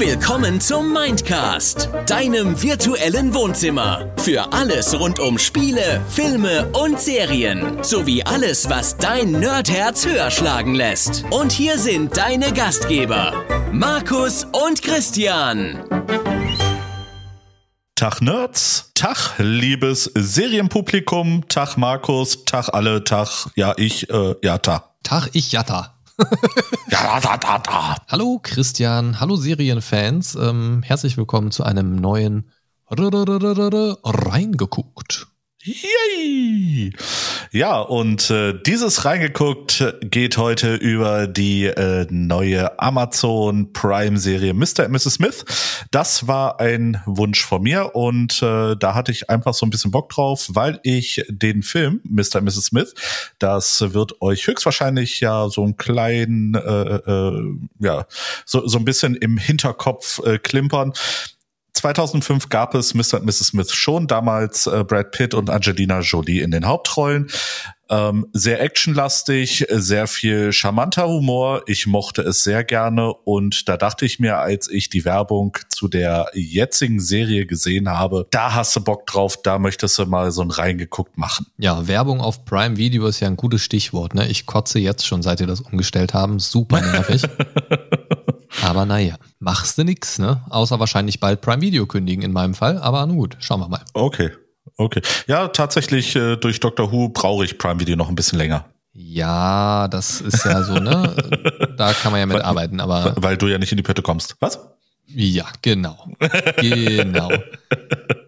Willkommen zum Mindcast, deinem virtuellen Wohnzimmer. Für alles rund um Spiele, Filme und Serien. Sowie alles, was dein Nerdherz höher schlagen lässt. Und hier sind deine Gastgeber, Markus und Christian. Tag Nerds, Tag liebes Serienpublikum, Tag Markus, Tag alle, Tag, ja ich, äh, Jatta. Tag ich Jatta. ja, da, da, da. Hallo Christian, hallo Serienfans, ähm, herzlich willkommen zu einem neuen Reingeguckt. Yay! Ja, und äh, dieses reingeguckt geht heute über die äh, neue Amazon Prime Serie Mr. und Mrs. Smith. Das war ein Wunsch von mir und äh, da hatte ich einfach so ein bisschen Bock drauf, weil ich den Film Mr. und Mrs. Smith, das wird euch höchstwahrscheinlich ja so ein kleinen, äh, äh, ja, so, so ein bisschen im Hinterkopf äh, klimpern. 2005 gab es Mr. und Mrs. Smith schon, damals äh, Brad Pitt und Angelina Jolie in den Hauptrollen. Ähm, sehr actionlastig, sehr viel charmanter Humor. Ich mochte es sehr gerne und da dachte ich mir, als ich die Werbung zu der jetzigen Serie gesehen habe, da hast du Bock drauf, da möchtest du mal so ein reingeguckt machen. Ja, Werbung auf Prime Video ist ja ein gutes Stichwort. Ne? Ich kotze jetzt schon, seit ihr das umgestellt haben. Super nervig. Aber naja, machst du nix, ne? Außer wahrscheinlich bald Prime Video kündigen in meinem Fall. Aber nun gut, schauen wir mal. Okay, okay. Ja, tatsächlich äh, durch Dr. Who brauche ich Prime Video noch ein bisschen länger. Ja, das ist ja so, ne? da kann man ja mitarbeiten, aber. Weil du ja nicht in die Pötte kommst. Was? Ja, genau. Genau.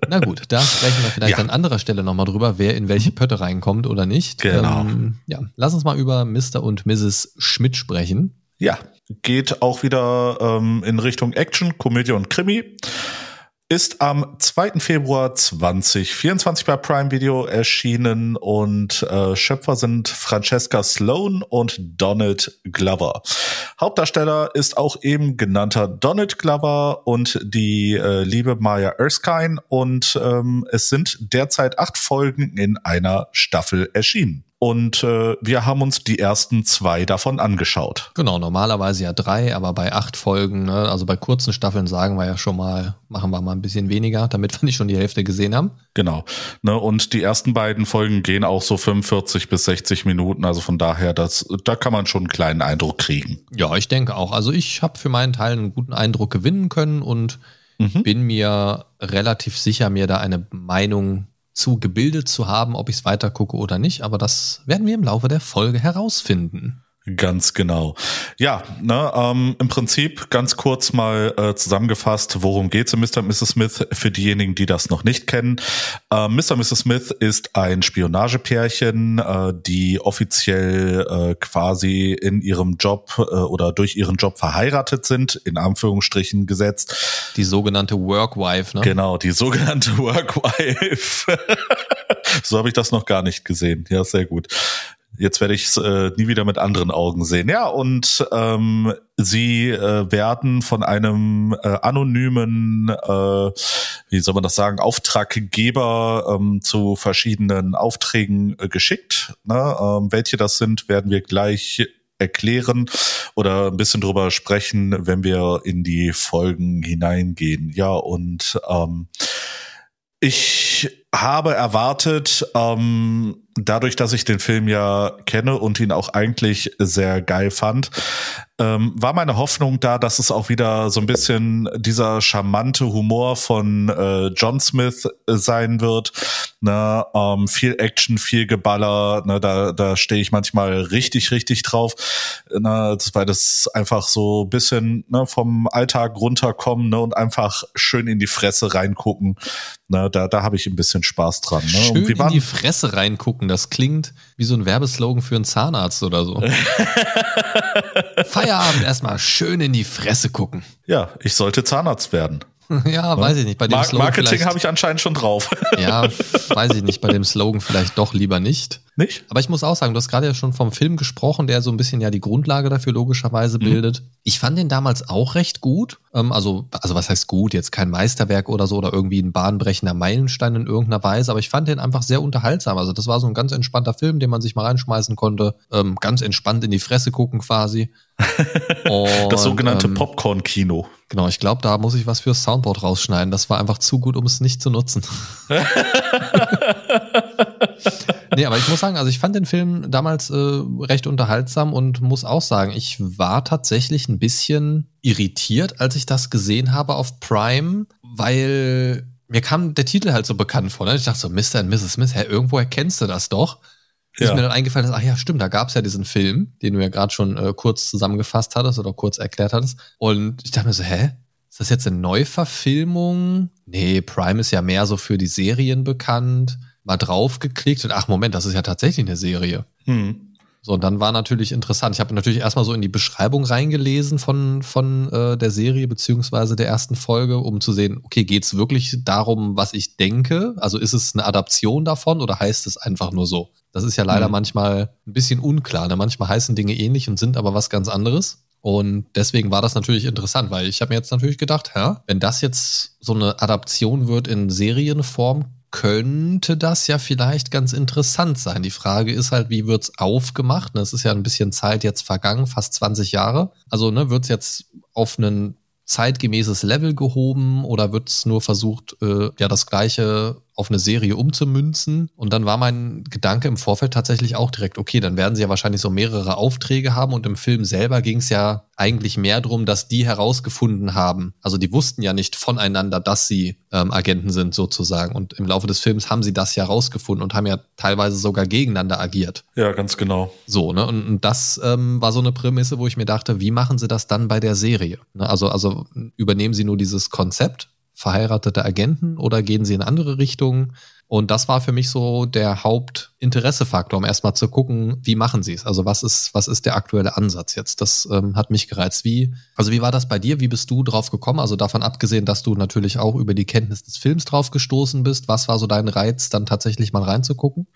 Na gut, da sprechen wir vielleicht ja. an anderer Stelle nochmal drüber, wer in welche Pötte reinkommt oder nicht. Genau. Ähm, ja, lass uns mal über Mr. und Mrs. Schmidt sprechen. Ja, geht auch wieder ähm, in Richtung Action, Komödie und Krimi. Ist am 2. Februar 2024 bei Prime Video erschienen und äh, Schöpfer sind Francesca Sloan und Donald Glover. Hauptdarsteller ist auch eben genannter Donald Glover und die äh, liebe Maya Erskine und ähm, es sind derzeit acht Folgen in einer Staffel erschienen. Und äh, wir haben uns die ersten zwei davon angeschaut. Genau, normalerweise ja drei, aber bei acht Folgen, ne, also bei kurzen Staffeln sagen wir ja schon mal, machen wir mal ein bisschen weniger, damit wir nicht schon die Hälfte gesehen haben. Genau. Ne, und die ersten beiden Folgen gehen auch so 45 bis 60 Minuten. Also von daher, das, da kann man schon einen kleinen Eindruck kriegen. Ja, ich denke auch. Also ich habe für meinen Teil einen guten Eindruck gewinnen können und mhm. bin mir relativ sicher, mir da eine Meinung zu gebildet zu haben, ob ich es weiter gucke oder nicht. Aber das werden wir im Laufe der Folge herausfinden. Ganz genau. Ja, ne, ähm, im Prinzip ganz kurz mal äh, zusammengefasst, worum geht's in Mr. und Mrs. Smith für diejenigen, die das noch nicht kennen. Äh, Mr. und Mrs. Smith ist ein Spionagepärchen, äh, die offiziell äh, quasi in ihrem Job äh, oder durch ihren Job verheiratet sind, in Anführungsstrichen gesetzt. Die sogenannte Workwife, ne? Genau, die sogenannte Workwife. so habe ich das noch gar nicht gesehen. Ja, sehr gut. Jetzt werde ich es äh, nie wieder mit anderen Augen sehen. Ja, und ähm, sie äh, werden von einem äh, anonymen, äh, wie soll man das sagen, Auftraggeber ähm, zu verschiedenen Aufträgen äh, geschickt. Ne? Ähm, welche das sind, werden wir gleich erklären oder ein bisschen drüber sprechen, wenn wir in die Folgen hineingehen. Ja, und ähm, ich habe erwartet, ähm, dadurch, dass ich den Film ja kenne und ihn auch eigentlich sehr geil fand, ähm, war meine Hoffnung da, dass es auch wieder so ein bisschen dieser charmante Humor von äh, John Smith äh, sein wird. Ne, ähm, viel Action, viel Geballer, ne, da, da stehe ich manchmal richtig, richtig drauf, ne, weil das einfach so ein bisschen ne, vom Alltag runterkommen ne, und einfach schön in die Fresse reingucken. Ne, da da habe ich ein bisschen Spaß dran. Ne? Schön in die Fresse reingucken, das klingt wie so ein Werbeslogan für einen Zahnarzt oder so. Feierabend erstmal schön in die Fresse gucken. Ja, ich sollte Zahnarzt werden. Ja, weiß ich nicht. Bei dem Mar Slogan Marketing habe ich anscheinend schon drauf. Ja, weiß ich nicht. Bei dem Slogan vielleicht doch lieber nicht. Nicht? Aber ich muss auch sagen, du hast gerade ja schon vom Film gesprochen, der so ein bisschen ja die Grundlage dafür logischerweise mhm. bildet. Ich fand den damals auch recht gut. Ähm, also, also was heißt gut? Jetzt kein Meisterwerk oder so oder irgendwie ein bahnbrechender Meilenstein in irgendeiner Weise, aber ich fand den einfach sehr unterhaltsam. Also das war so ein ganz entspannter Film, den man sich mal reinschmeißen konnte. Ähm, ganz entspannt in die Fresse gucken quasi. Und, das sogenannte ähm, Popcorn-Kino. Genau, ich glaube, da muss ich was fürs Soundboard rausschneiden. Das war einfach zu gut, um es nicht zu nutzen. nee, aber ich muss sagen, also ich fand den Film damals äh, recht unterhaltsam und muss auch sagen, ich war tatsächlich ein bisschen irritiert, als ich das gesehen habe auf Prime, weil mir kam der Titel halt so bekannt vor. Ne? Ich dachte so, Mr. und Mrs. Smith, hä, irgendwo erkennst du das doch. Ja. Ist mir dann eingefallen, dass, ach ja, stimmt, da gab es ja diesen Film, den du ja gerade schon äh, kurz zusammengefasst hattest oder kurz erklärt hattest. Und ich dachte mir so, hä? Ist das jetzt eine Neuverfilmung? Nee, Prime ist ja mehr so für die Serien bekannt. Mal draufgeklickt und ach Moment, das ist ja tatsächlich eine Serie. Hm. So, und dann war natürlich interessant. Ich habe natürlich erstmal so in die Beschreibung reingelesen von, von äh, der Serie beziehungsweise der ersten Folge, um zu sehen, okay, geht's wirklich darum, was ich denke? Also ist es eine Adaption davon oder heißt es einfach nur so? Das ist ja leider mhm. manchmal ein bisschen unklar. Ne? Manchmal heißen Dinge ähnlich und sind aber was ganz anderes. Und deswegen war das natürlich interessant, weil ich habe mir jetzt natürlich gedacht, ja, wenn das jetzt so eine Adaption wird in Serienform, könnte das ja vielleicht ganz interessant sein. Die Frage ist halt, wie wird's aufgemacht? Es ist ja ein bisschen Zeit jetzt vergangen, fast 20 Jahre. Also ne, wird's jetzt auf einen zeitgemäßes Level gehoben oder wird es nur versucht, äh, ja, das gleiche auf eine Serie umzumünzen? Und dann war mein Gedanke im Vorfeld tatsächlich auch direkt, okay, dann werden sie ja wahrscheinlich so mehrere Aufträge haben und im Film selber ging es ja eigentlich mehr darum, dass die herausgefunden haben. Also die wussten ja nicht voneinander, dass sie ähm, Agenten sind sozusagen. Und im Laufe des Films haben sie das ja herausgefunden und haben ja teilweise sogar gegeneinander agiert. Ja, ganz genau. So, ne? Und, und das ähm, war so eine Prämisse, wo ich mir dachte, wie machen sie das dann bei der Serie? Ne? Also, also übernehmen sie nur dieses Konzept, verheiratete Agenten oder gehen sie in andere Richtungen? Und das war für mich so der Hauptinteressefaktor, um erstmal zu gucken, wie machen sie es? Also was ist, was ist der aktuelle Ansatz jetzt? Das ähm, hat mich gereizt. Wie, also wie war das bei dir? Wie bist du drauf gekommen? Also davon abgesehen, dass du natürlich auch über die Kenntnis des Films drauf gestoßen bist. Was war so dein Reiz, dann tatsächlich mal reinzugucken?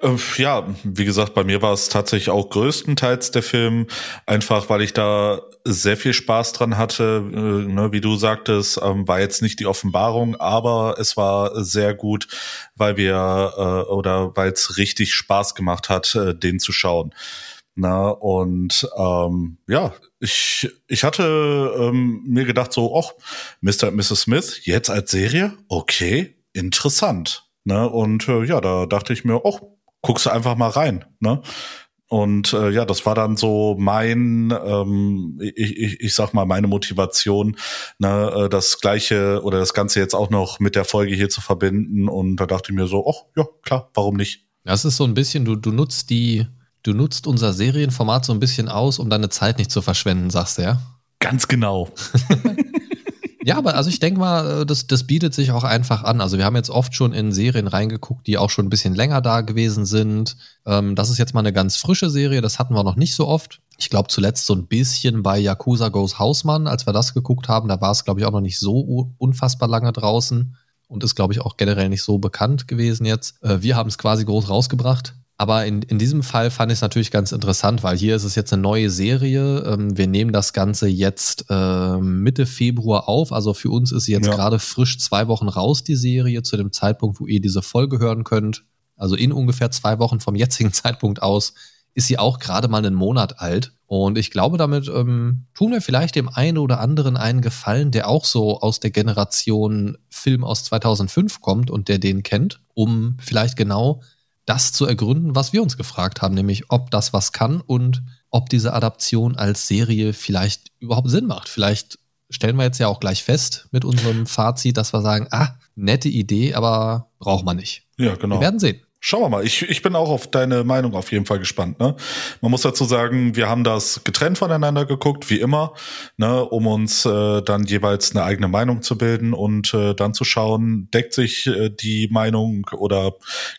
Äh, ja, wie gesagt, bei mir war es tatsächlich auch größtenteils der Film, einfach weil ich da sehr viel Spaß dran hatte. Äh, ne, wie du sagtest, ähm, war jetzt nicht die Offenbarung, aber es war sehr gut weil wir äh, oder weil es richtig Spaß gemacht hat, äh, den zu schauen. Na, und ähm, ja, ich, ich hatte ähm, mir gedacht, so, ach, Mr. und Mrs. Smith, jetzt als Serie? Okay, interessant. Ne? Und äh, ja, da dachte ich mir, ach, guckst du einfach mal rein. Ne? Und äh, ja, das war dann so mein, ähm, ich, ich, ich sag mal, meine Motivation, ne, äh, das gleiche oder das Ganze jetzt auch noch mit der Folge hier zu verbinden. Und da dachte ich mir so, ach ja, klar, warum nicht? Das ist so ein bisschen, du, du nutzt die, du nutzt unser Serienformat so ein bisschen aus, um deine Zeit nicht zu verschwenden, sagst du, ja? Ganz genau. Ja, aber also ich denke mal, äh, das, das bietet sich auch einfach an. Also wir haben jetzt oft schon in Serien reingeguckt, die auch schon ein bisschen länger da gewesen sind. Ähm, das ist jetzt mal eine ganz frische Serie, das hatten wir noch nicht so oft. Ich glaube zuletzt so ein bisschen bei Yakuza Goes Hausmann, als wir das geguckt haben, da war es, glaube ich, auch noch nicht so unfassbar lange draußen und ist, glaube ich, auch generell nicht so bekannt gewesen jetzt. Äh, wir haben es quasi groß rausgebracht. Aber in, in diesem Fall fand ich es natürlich ganz interessant, weil hier ist es jetzt eine neue Serie. Ähm, wir nehmen das Ganze jetzt äh, Mitte Februar auf. Also für uns ist sie jetzt ja. gerade frisch zwei Wochen raus, die Serie, zu dem Zeitpunkt, wo ihr diese Folge hören könnt. Also in ungefähr zwei Wochen vom jetzigen Zeitpunkt aus ist sie auch gerade mal einen Monat alt. Und ich glaube, damit ähm, tun wir vielleicht dem einen oder anderen einen Gefallen, der auch so aus der Generation Film aus 2005 kommt und der den kennt, um vielleicht genau das zu ergründen, was wir uns gefragt haben, nämlich ob das was kann und ob diese Adaption als Serie vielleicht überhaupt Sinn macht. Vielleicht stellen wir jetzt ja auch gleich fest mit unserem Fazit, dass wir sagen, ah, nette Idee, aber braucht man nicht. Ja, genau. Wir werden sehen. Schauen wir mal. Ich, ich bin auch auf deine Meinung auf jeden Fall gespannt. Ne? Man muss dazu sagen, wir haben das getrennt voneinander geguckt, wie immer, ne, um uns äh, dann jeweils eine eigene Meinung zu bilden und äh, dann zu schauen, deckt sich äh, die Meinung oder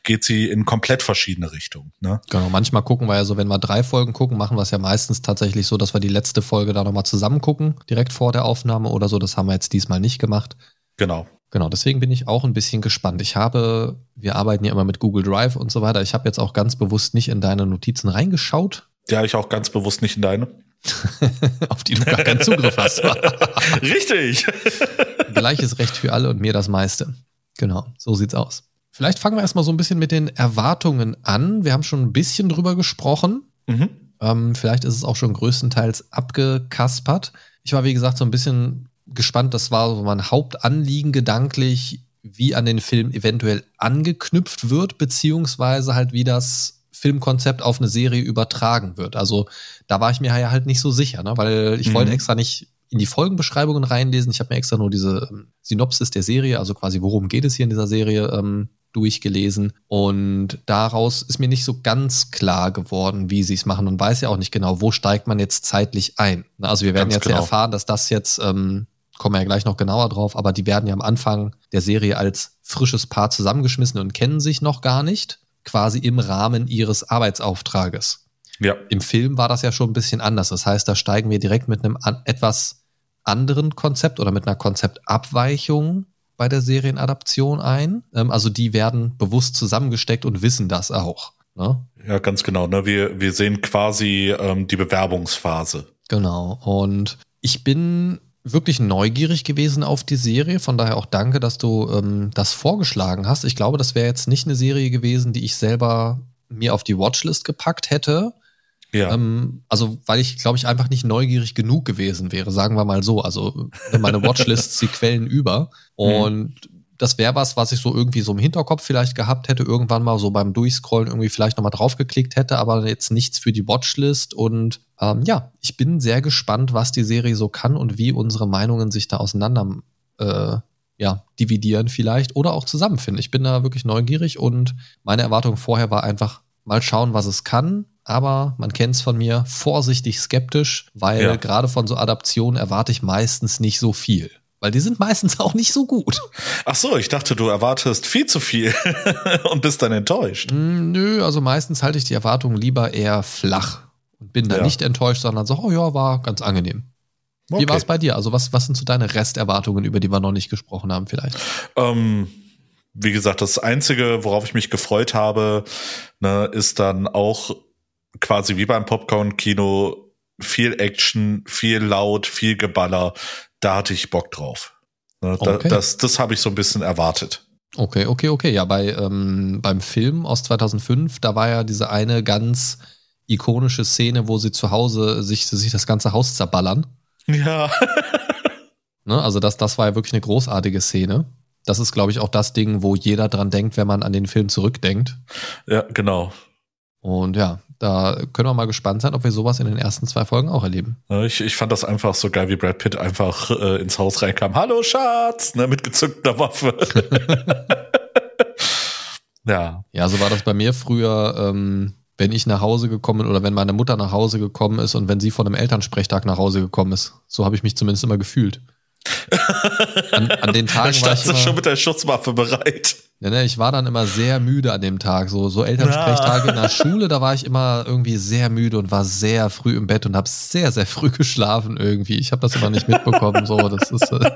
geht sie in komplett verschiedene Richtungen. Ne? Genau, manchmal gucken wir ja so, wenn wir drei Folgen gucken, machen wir es ja meistens tatsächlich so, dass wir die letzte Folge da nochmal zusammen gucken, direkt vor der Aufnahme oder so. Das haben wir jetzt diesmal nicht gemacht. Genau. Genau, deswegen bin ich auch ein bisschen gespannt. Ich habe, wir arbeiten ja immer mit Google Drive und so weiter. Ich habe jetzt auch ganz bewusst nicht in deine Notizen reingeschaut. Ja, ich auch ganz bewusst nicht in deine. Auf die du gar keinen Zugriff hast. Richtig. Gleiches Recht für alle und mir das meiste. Genau, so sieht's aus. Vielleicht fangen wir erstmal so ein bisschen mit den Erwartungen an. Wir haben schon ein bisschen drüber gesprochen. Mhm. Ähm, vielleicht ist es auch schon größtenteils abgekaspert. Ich war, wie gesagt, so ein bisschen gespannt, das war so mein Hauptanliegen gedanklich, wie an den Film eventuell angeknüpft wird, beziehungsweise halt wie das Filmkonzept auf eine Serie übertragen wird. Also da war ich mir ja halt nicht so sicher, ne? weil ich mhm. wollte extra nicht in die Folgenbeschreibungen reinlesen. Ich habe mir extra nur diese ähm, Synopsis der Serie, also quasi worum geht es hier in dieser Serie, ähm, durchgelesen. Und daraus ist mir nicht so ganz klar geworden, wie sie es machen. Und weiß ja auch nicht genau, wo steigt man jetzt zeitlich ein. Also wir werden ganz jetzt genau. ja erfahren, dass das jetzt, ähm, kommen wir ja gleich noch genauer drauf, aber die werden ja am Anfang der Serie als frisches Paar zusammengeschmissen und kennen sich noch gar nicht, quasi im Rahmen ihres Arbeitsauftrages. Ja. Im Film war das ja schon ein bisschen anders. Das heißt, da steigen wir direkt mit einem an, etwas anderen Konzept oder mit einer Konzeptabweichung bei der Serienadaption ein. Ähm, also die werden bewusst zusammengesteckt und wissen das auch. Ne? Ja, ganz genau. Ne? Wir, wir sehen quasi ähm, die Bewerbungsphase. Genau. Und ich bin wirklich neugierig gewesen auf die Serie. Von daher auch danke, dass du ähm, das vorgeschlagen hast. Ich glaube, das wäre jetzt nicht eine Serie gewesen, die ich selber mir auf die Watchlist gepackt hätte. Ja. Ähm, also, weil ich, glaube ich, einfach nicht neugierig genug gewesen wäre, sagen wir mal so. Also, meine Watchlist, sie quellen über. Mhm. Und mhm. Das wäre was, was ich so irgendwie so im Hinterkopf vielleicht gehabt hätte, irgendwann mal so beim Durchscrollen irgendwie vielleicht nochmal draufgeklickt hätte, aber jetzt nichts für die Watchlist. Und ähm, ja, ich bin sehr gespannt, was die Serie so kann und wie unsere Meinungen sich da auseinander äh, ja, dividieren vielleicht oder auch zusammenfinden. Ich bin da wirklich neugierig und meine Erwartung vorher war einfach mal schauen, was es kann aber man kennt es von mir, vorsichtig skeptisch, weil ja. gerade von so Adaptionen erwarte ich meistens nicht so viel. Weil die sind meistens auch nicht so gut. Ach so, ich dachte, du erwartest viel zu viel und bist dann enttäuscht. Mm, nö, also meistens halte ich die Erwartungen lieber eher flach und bin dann ja. nicht enttäuscht, sondern so, oh ja, war ganz angenehm. Okay. Wie war es bei dir? Also was, was sind so deine Resterwartungen, über die wir noch nicht gesprochen haben vielleicht? Ähm, wie gesagt, das Einzige, worauf ich mich gefreut habe, ne, ist dann auch quasi wie beim Popcorn-Kino viel Action, viel laut, viel Geballer. Da hatte ich Bock drauf. Ne, da, okay. Das, das habe ich so ein bisschen erwartet. Okay, okay, okay. Ja, bei, ähm, beim Film aus 2005, da war ja diese eine ganz ikonische Szene, wo sie zu Hause sich, sich das ganze Haus zerballern. Ja. ne, also das, das war ja wirklich eine großartige Szene. Das ist, glaube ich, auch das Ding, wo jeder dran denkt, wenn man an den Film zurückdenkt. Ja, genau. Und ja, da können wir mal gespannt sein, ob wir sowas in den ersten zwei Folgen auch erleben. Ich, ich fand das einfach so geil, wie Brad Pitt einfach äh, ins Haus reinkam. Hallo Schatz, ne, mit gezückter Waffe. ja. Ja, so war das bei mir früher, ähm, wenn ich nach Hause gekommen bin oder wenn meine Mutter nach Hause gekommen ist und wenn sie von einem Elternsprechtag nach Hause gekommen ist. So habe ich mich zumindest immer gefühlt. An, an den Tagen dann war ich immer, schon mit der Schusswaffe bereit. Ja, ne, ich war dann immer sehr müde an dem Tag. So, so Elternsprechtage ja. in der Schule, da war ich immer irgendwie sehr müde und war sehr früh im Bett und habe sehr, sehr früh geschlafen irgendwie. Ich habe das immer nicht mitbekommen. So, das ist äh,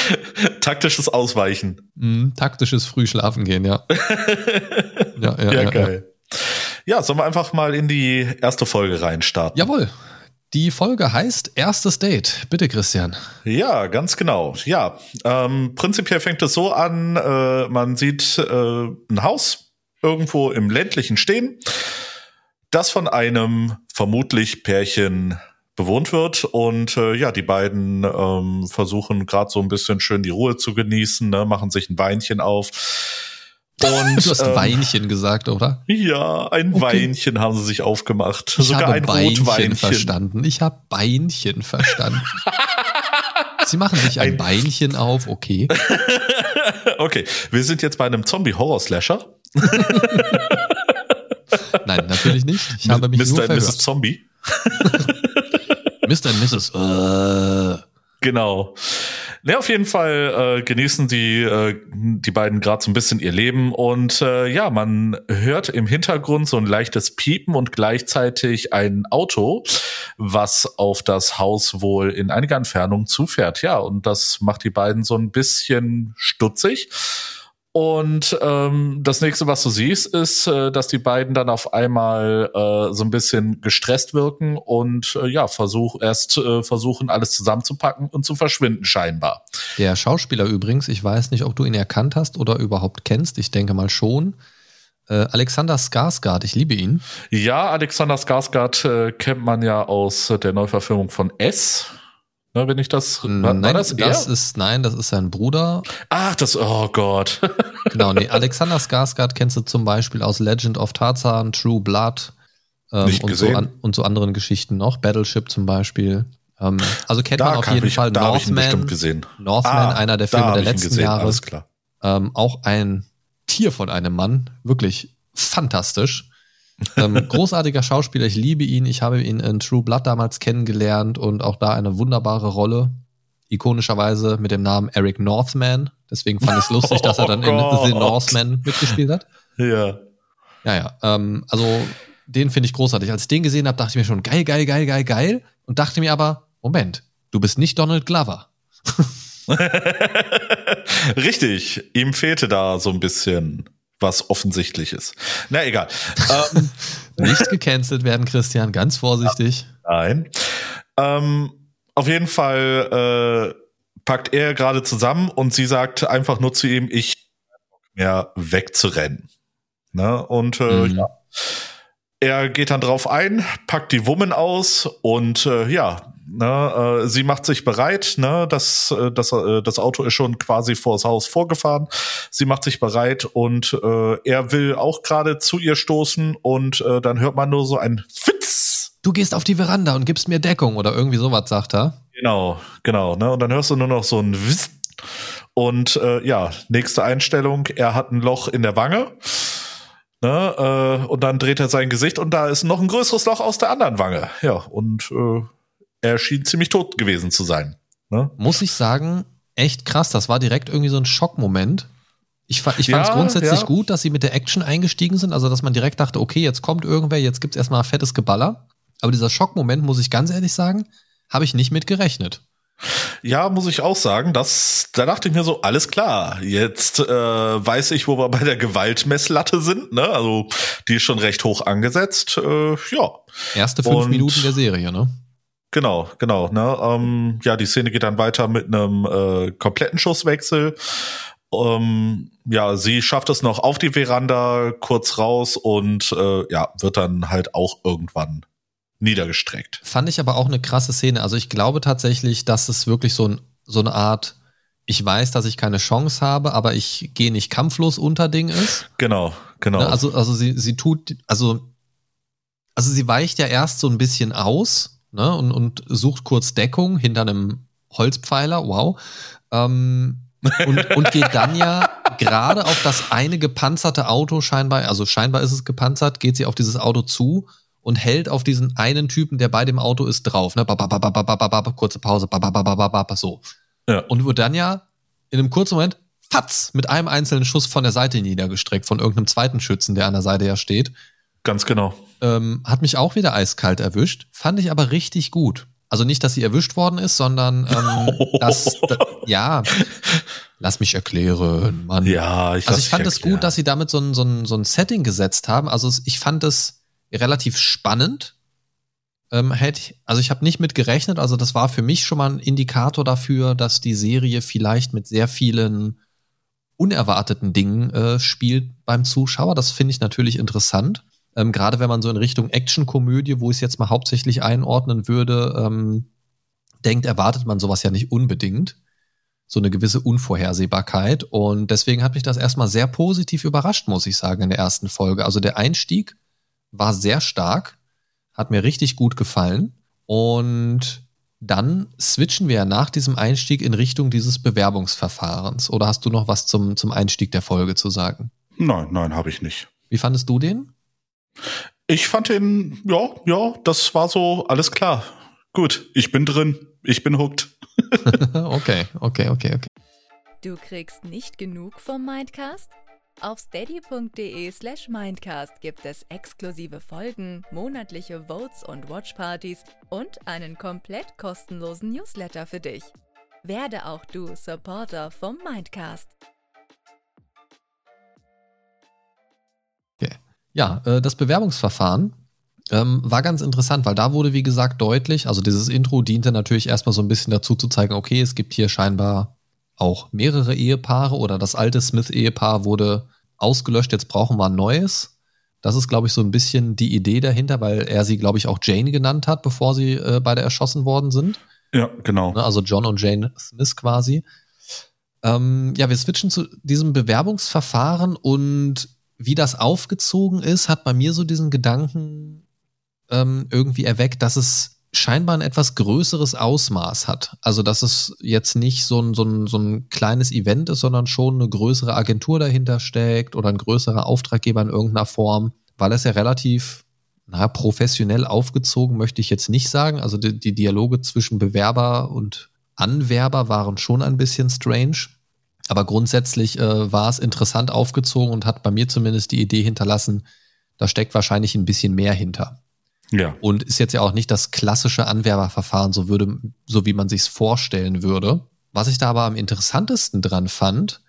taktisches Ausweichen. Mm, taktisches Frühschlafen gehen, ja. ja, ja, ja, ja, geil. Ja, sollen wir einfach mal in die erste Folge reinstarten? Jawohl. Die Folge heißt Erstes Date. Bitte, Christian. Ja, ganz genau. Ja, ähm, prinzipiell fängt es so an, äh, man sieht äh, ein Haus irgendwo im ländlichen stehen, das von einem vermutlich Pärchen bewohnt wird und äh, ja, die beiden ähm, versuchen gerade so ein bisschen schön die Ruhe zu genießen, ne, machen sich ein Weinchen auf und, du hast ähm, Weinchen gesagt, oder? Ja, ein okay. Weinchen haben sie sich aufgemacht. Ich Sogar habe ein Beinchen Rotweinchen. verstanden. Ich habe Beinchen verstanden. sie machen sich ein, ein Beinchen auf, okay. okay, wir sind jetzt bei einem Zombie-Horror-Slasher. Nein, natürlich nicht. Ich habe mich Mr. nur und Mrs. Zombie. Mr. und Mrs. Uh. Genau. Ne, auf jeden Fall äh, genießen die, äh, die beiden gerade so ein bisschen ihr Leben und äh, ja, man hört im Hintergrund so ein leichtes Piepen und gleichzeitig ein Auto, was auf das Haus wohl in einiger Entfernung zufährt. Ja, und das macht die beiden so ein bisschen stutzig. Und ähm, das nächste, was du siehst, ist, äh, dass die beiden dann auf einmal äh, so ein bisschen gestresst wirken und äh, ja, versuch, erst äh, versuchen, alles zusammenzupacken und zu verschwinden, scheinbar. Der Schauspieler übrigens, ich weiß nicht, ob du ihn erkannt hast oder überhaupt kennst, ich denke mal schon. Äh, Alexander Skarsgård, ich liebe ihn. Ja, Alexander Skarsgård äh, kennt man ja aus der Neuverfilmung von S Ne, wenn ich das, war, nein, war das, das ist, nein, das ist sein Bruder. Ach, das, oh Gott. genau, nee, Alexander Skarsgård kennst du zum Beispiel aus Legend of Tarzan, True Blood ähm, und, so an, und so anderen Geschichten noch, Battleship zum Beispiel. Ähm, also kennt da man auf jeden ich, Fall Northman. Northman, ah, einer der Filme der letzten gesehen, Jahre. Alles klar. Ähm, auch ein Tier von einem Mann, wirklich fantastisch. Ähm, großartiger Schauspieler, ich liebe ihn. Ich habe ihn in True Blood damals kennengelernt und auch da eine wunderbare Rolle. Ikonischerweise mit dem Namen Eric Northman. Deswegen fand ich es lustig, dass er dann oh in The Northman mitgespielt hat. Ja. Ja, ja. Ähm, also den finde ich großartig. Als ich den gesehen habe, dachte ich mir schon, geil, geil, geil, geil, geil. Und dachte mir aber, Moment, du bist nicht Donald Glover. Richtig, ihm fehlte da so ein bisschen was offensichtlich ist. Na egal. ähm, Nicht gecancelt werden, Christian, ganz vorsichtig. Nein. Ähm, auf jeden Fall äh, packt er gerade zusammen und sie sagt einfach nur zu ihm, ich mehr wegzurennen. Ne? Und äh, mhm. ja. Er geht dann drauf ein, packt die Wummen aus und äh, ja, Ne, äh, sie macht sich bereit, ne, das, äh, das, äh, das Auto ist schon quasi vors Haus vorgefahren. Sie macht sich bereit und äh, er will auch gerade zu ihr stoßen und äh, dann hört man nur so ein Fitz. Du gehst auf die Veranda und gibst mir Deckung oder irgendwie sowas, sagt er. Genau, genau. Ne? Und dann hörst du nur noch so ein Wiss. Und äh, ja, nächste Einstellung, er hat ein Loch in der Wange. Ne, äh, und dann dreht er sein Gesicht und da ist noch ein größeres Loch aus der anderen Wange. Ja, und äh, er schien ziemlich tot gewesen zu sein. Ne? Muss ich sagen, echt krass. Das war direkt irgendwie so ein Schockmoment. Ich, ich fand es ja, grundsätzlich ja. gut, dass sie mit der Action eingestiegen sind, also dass man direkt dachte, okay, jetzt kommt irgendwer, jetzt gibt's erstmal fettes Geballer. Aber dieser Schockmoment, muss ich ganz ehrlich sagen, habe ich nicht mit gerechnet. Ja, muss ich auch sagen, dass da dachte ich mir so, alles klar, jetzt äh, weiß ich, wo wir bei der Gewaltmesslatte sind, ne? Also die ist schon recht hoch angesetzt. Äh, ja. Erste fünf Und Minuten der Serie, ne? Genau, genau. Ne? Ähm, ja, die Szene geht dann weiter mit einem äh, kompletten Schusswechsel. Ähm, ja, sie schafft es noch auf die Veranda, kurz raus und äh, ja, wird dann halt auch irgendwann niedergestreckt. Fand ich aber auch eine krasse Szene. Also ich glaube tatsächlich, dass es wirklich so, ein, so eine Art, ich weiß, dass ich keine Chance habe, aber ich gehe nicht kampflos unter Ding ist. Genau, genau. Ne? Also, also sie, sie tut, also, also sie weicht ja erst so ein bisschen aus ne, und, und sucht kurz Deckung hinter einem Holzpfeiler, wow. Ähm, und, und geht dann ja gerade auf das eine gepanzerte Auto scheinbar, also scheinbar ist es gepanzert, geht sie auf dieses Auto zu und hält auf diesen einen Typen, der bei dem Auto ist, drauf. Ne? Kurze Pause, so. Ja. Und wird dann ja in einem kurzen Moment, fatz, mit einem einzelnen Schuss von der Seite niedergestreckt, von irgendeinem zweiten Schützen, der an der Seite ja steht. Ganz genau. Ähm, hat mich auch wieder eiskalt erwischt, fand ich aber richtig gut. Also nicht, dass sie erwischt worden ist, sondern ähm, dass, da, ja, lass mich erklären, Mann. Ja, ich Also ich fand es gut, dass sie damit so ein, so, ein, so ein Setting gesetzt haben. Also ich fand es relativ spannend. Ähm, hätte, also ich habe nicht mit gerechnet, also das war für mich schon mal ein Indikator dafür, dass die Serie vielleicht mit sehr vielen unerwarteten Dingen äh, spielt beim Zuschauer. Das finde ich natürlich interessant. Ähm, Gerade wenn man so in Richtung Actionkomödie, wo ich es jetzt mal hauptsächlich einordnen würde, ähm, denkt, erwartet man sowas ja nicht unbedingt. So eine gewisse Unvorhersehbarkeit. Und deswegen hat mich das erstmal sehr positiv überrascht, muss ich sagen, in der ersten Folge. Also der Einstieg war sehr stark, hat mir richtig gut gefallen. Und dann switchen wir ja nach diesem Einstieg in Richtung dieses Bewerbungsverfahrens. Oder hast du noch was zum, zum Einstieg der Folge zu sagen? Nein, nein, habe ich nicht. Wie fandest du den? Ich fand den, ja, ja, das war so, alles klar. Gut, ich bin drin, ich bin hooked. okay, okay, okay, okay. Du kriegst nicht genug vom Mindcast? Auf steady.de slash Mindcast gibt es exklusive Folgen, monatliche Votes und Watchpartys und einen komplett kostenlosen Newsletter für dich. Werde auch du Supporter vom Mindcast. Ja, äh, das Bewerbungsverfahren ähm, war ganz interessant, weil da wurde, wie gesagt, deutlich, also dieses Intro diente natürlich erstmal so ein bisschen dazu zu zeigen, okay, es gibt hier scheinbar auch mehrere Ehepaare oder das alte Smith-Ehepaar wurde ausgelöscht, jetzt brauchen wir ein neues. Das ist, glaube ich, so ein bisschen die Idee dahinter, weil er sie, glaube ich, auch Jane genannt hat, bevor sie äh, beide erschossen worden sind. Ja, genau. Ne, also John und Jane Smith quasi. Ähm, ja, wir switchen zu diesem Bewerbungsverfahren und wie das aufgezogen ist, hat bei mir so diesen Gedanken ähm, irgendwie erweckt, dass es scheinbar ein etwas größeres Ausmaß hat. Also, dass es jetzt nicht so ein, so ein, so ein kleines Event ist, sondern schon eine größere Agentur dahinter steckt oder ein größerer Auftraggeber in irgendeiner Form, weil es ja relativ na, professionell aufgezogen, möchte ich jetzt nicht sagen. Also die, die Dialoge zwischen Bewerber und Anwerber waren schon ein bisschen strange. Aber grundsätzlich äh, war es interessant aufgezogen und hat bei mir zumindest die Idee hinterlassen, da steckt wahrscheinlich ein bisschen mehr hinter. Ja. Und ist jetzt ja auch nicht das klassische Anwerberverfahren, so würde, so wie man sich vorstellen würde. Was ich da aber am interessantesten dran fand,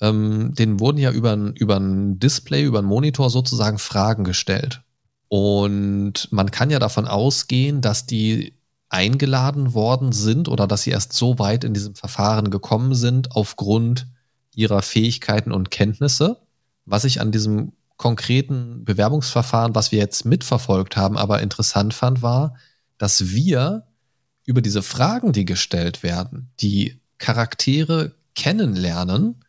ähm, denen wurden ja über ein, über ein Display, über einen Monitor sozusagen Fragen gestellt. Und man kann ja davon ausgehen, dass die eingeladen worden sind oder dass sie erst so weit in diesem Verfahren gekommen sind aufgrund ihrer Fähigkeiten und Kenntnisse. Was ich an diesem konkreten Bewerbungsverfahren, was wir jetzt mitverfolgt haben, aber interessant fand, war, dass wir über diese Fragen, die gestellt werden, die Charaktere kennenlernen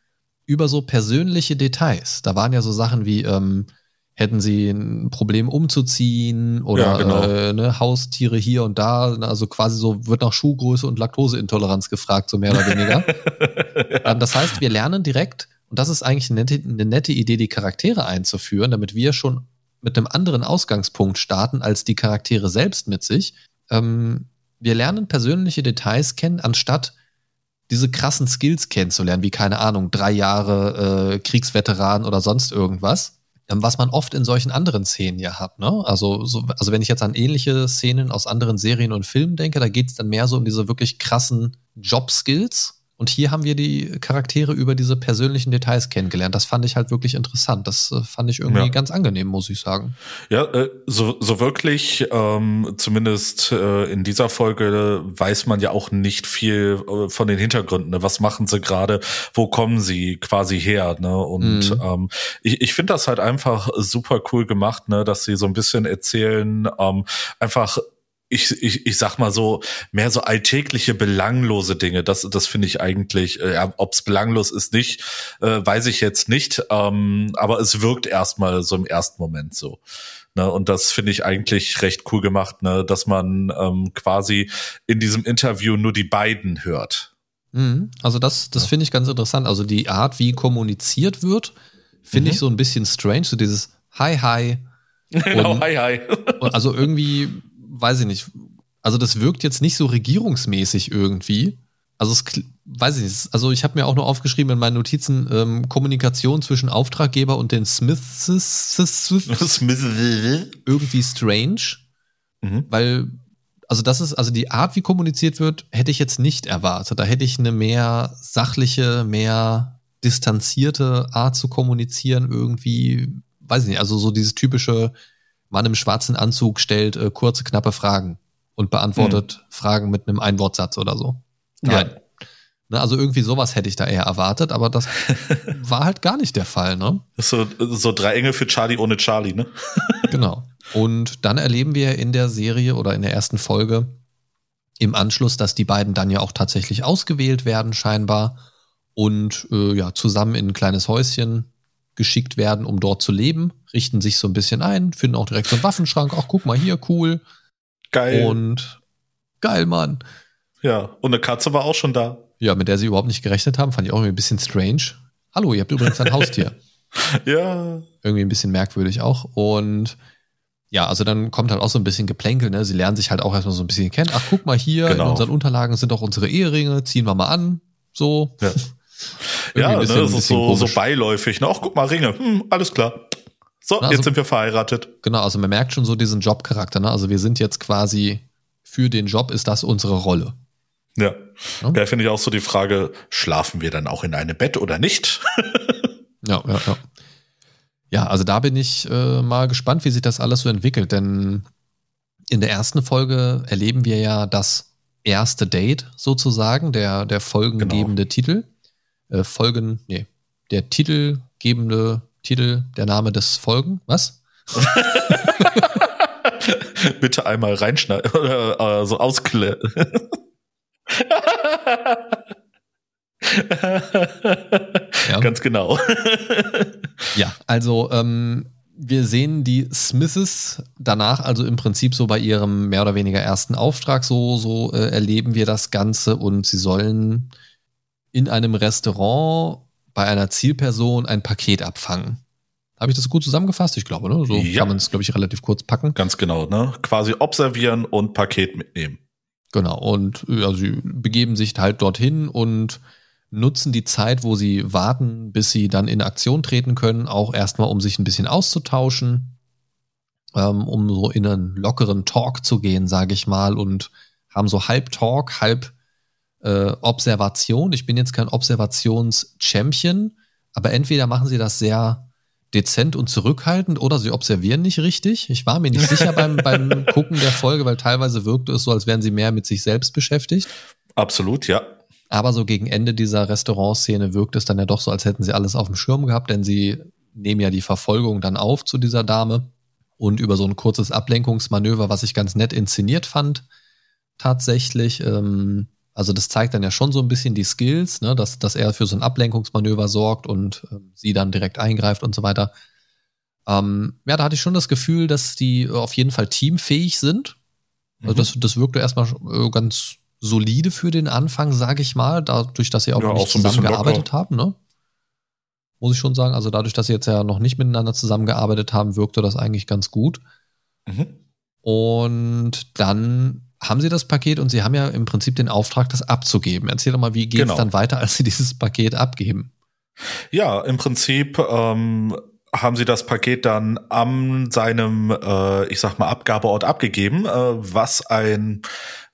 über so persönliche Details. Da waren ja so Sachen wie, ähm, hätten sie ein Problem umzuziehen oder ja, genau. äh, ne, Haustiere hier und da. Also quasi so wird nach Schuhgröße und Laktoseintoleranz gefragt, so mehr oder weniger. ja. Das heißt, wir lernen direkt, und das ist eigentlich eine nette, eine nette Idee, die Charaktere einzuführen, damit wir schon mit einem anderen Ausgangspunkt starten als die Charaktere selbst mit sich. Ähm, wir lernen persönliche Details kennen, anstatt diese krassen Skills kennenzulernen, wie keine Ahnung, drei Jahre äh, Kriegsveteran oder sonst irgendwas ähm, was man oft in solchen anderen Szenen ja hat. Ne? Also, so, also wenn ich jetzt an ähnliche Szenen aus anderen Serien und Filmen denke, da geht es dann mehr so um diese wirklich krassen Job-Skills, und hier haben wir die Charaktere über diese persönlichen Details kennengelernt. Das fand ich halt wirklich interessant. Das äh, fand ich irgendwie ja. ganz angenehm, muss ich sagen. Ja, äh, so, so wirklich, ähm, zumindest äh, in dieser Folge weiß man ja auch nicht viel äh, von den Hintergründen. Ne? Was machen sie gerade? Wo kommen sie quasi her? Ne? Und mhm. ähm, ich, ich finde das halt einfach super cool gemacht, ne? dass sie so ein bisschen erzählen, ähm, einfach ich, ich, ich sag mal so, mehr so alltägliche, belanglose Dinge. Das, das finde ich eigentlich, äh, ob es belanglos ist, nicht, äh, weiß ich jetzt nicht. Ähm, aber es wirkt erstmal so im ersten Moment so. Ne, und das finde ich eigentlich recht cool gemacht, ne, dass man ähm, quasi in diesem Interview nur die beiden hört. Mhm. Also das, das finde ich ganz interessant. Also die Art, wie kommuniziert wird, finde mhm. ich so ein bisschen strange. So dieses Hi, hi. Genau, und, hi, hi. also irgendwie weiß ich nicht. Also das wirkt jetzt nicht so regierungsmäßig irgendwie. Also es weiß ich nicht. Also ich habe mir auch nur aufgeschrieben in meinen Notizen ähm, Kommunikation zwischen Auftraggeber und den Smiths irgendwie strange, mhm. weil also das ist also die Art, wie kommuniziert wird, hätte ich jetzt nicht erwartet. Da hätte ich eine mehr sachliche, mehr distanzierte Art zu kommunizieren irgendwie, weiß ich nicht. Also so dieses typische Mann im schwarzen Anzug stellt äh, kurze, knappe Fragen und beantwortet hm. Fragen mit einem Einwortsatz oder so. Nein. Ja. Ne, also irgendwie sowas hätte ich da eher erwartet, aber das war halt gar nicht der Fall, ne? So, so drei Engel für Charlie ohne Charlie, ne? genau. Und dann erleben wir in der Serie oder in der ersten Folge im Anschluss, dass die beiden dann ja auch tatsächlich ausgewählt werden, scheinbar, und äh, ja, zusammen in ein kleines Häuschen geschickt werden, um dort zu leben, richten sich so ein bisschen ein, finden auch direkt so einen Waffenschrank. Ach, guck mal hier, cool. Geil. Und geil, Mann. Ja, und eine Katze war auch schon da. Ja, mit der sie überhaupt nicht gerechnet haben, fand ich auch irgendwie ein bisschen strange. Hallo, ihr habt übrigens ein Haustier. ja. Irgendwie ein bisschen merkwürdig auch. Und ja, also dann kommt halt auch so ein bisschen Geplänkel, ne? Sie lernen sich halt auch erstmal so ein bisschen kennen. Ach, guck mal hier, genau. in unseren Unterlagen sind auch unsere Eheringe, ziehen wir mal an. So. Ja. ja, bisschen, ne, das ist so, so beiläufig. Ne? Ach, guck mal, Ringe. Hm, alles klar. So, also, jetzt sind wir verheiratet. Genau, also man merkt schon so diesen Jobcharakter. Ne? Also wir sind jetzt quasi für den Job, ist das unsere Rolle. Ja. ja? Da finde ich auch so die Frage, schlafen wir dann auch in einem Bett oder nicht? ja, ja, ja. Ja, also da bin ich äh, mal gespannt, wie sich das alles so entwickelt, denn in der ersten Folge erleben wir ja das erste Date sozusagen, der, der folgengebende genau. Titel äh, Folgen, nee, der titelgebende Titel, der Name des Folgen, was? Bitte einmal reinschneiden oder äh, so ausklären. ja. Ganz genau. ja, also ähm, wir sehen die Smiths danach, also im Prinzip so bei ihrem mehr oder weniger ersten Auftrag, so, so äh, erleben wir das Ganze und sie sollen in einem Restaurant bei einer Zielperson ein Paket abfangen. Habe ich das gut zusammengefasst? Ich glaube, ne? So ja. kann man es, glaube ich, relativ kurz packen. Ganz genau, ne? Quasi observieren und Paket mitnehmen. Genau, und ja, sie begeben sich halt dorthin und nutzen die Zeit, wo sie warten, bis sie dann in Aktion treten können, auch erstmal, um sich ein bisschen auszutauschen, ähm, um so in einen lockeren Talk zu gehen, sage ich mal, und haben so halb Talk, halb äh, Observation. Ich bin jetzt kein Observations-Champion, aber entweder machen sie das sehr dezent und zurückhaltend oder sie observieren nicht richtig. Ich war mir nicht sicher beim, beim Gucken der Folge, weil teilweise wirkte es so, als wären sie mehr mit sich selbst beschäftigt. Absolut, ja. Aber so gegen Ende dieser Restaurantszene wirkt es dann ja doch so, als hätten sie alles auf dem Schirm gehabt, denn sie nehmen ja die Verfolgung dann auf zu dieser Dame und über so ein kurzes Ablenkungsmanöver, was ich ganz nett inszeniert fand, tatsächlich. Ähm, also das zeigt dann ja schon so ein bisschen die Skills, ne, dass, dass er für so ein Ablenkungsmanöver sorgt und äh, sie dann direkt eingreift und so weiter. Ähm, ja, da hatte ich schon das Gefühl, dass die auf jeden Fall teamfähig sind. Also mhm. das, das wirkte erstmal äh, ganz solide für den Anfang, sage ich mal, dadurch, dass sie auch ja, nicht auch so zusammengearbeitet haben, ne? Muss ich schon sagen. Also dadurch, dass sie jetzt ja noch nicht miteinander zusammengearbeitet haben, wirkte das eigentlich ganz gut. Mhm. Und dann haben sie das Paket und sie haben ja im Prinzip den Auftrag, das abzugeben. Erzähl doch mal, wie geht es genau. dann weiter, als sie dieses Paket abgeben? Ja, im Prinzip ähm, haben sie das Paket dann an seinem, äh, ich sag mal, Abgabeort abgegeben, äh, was ein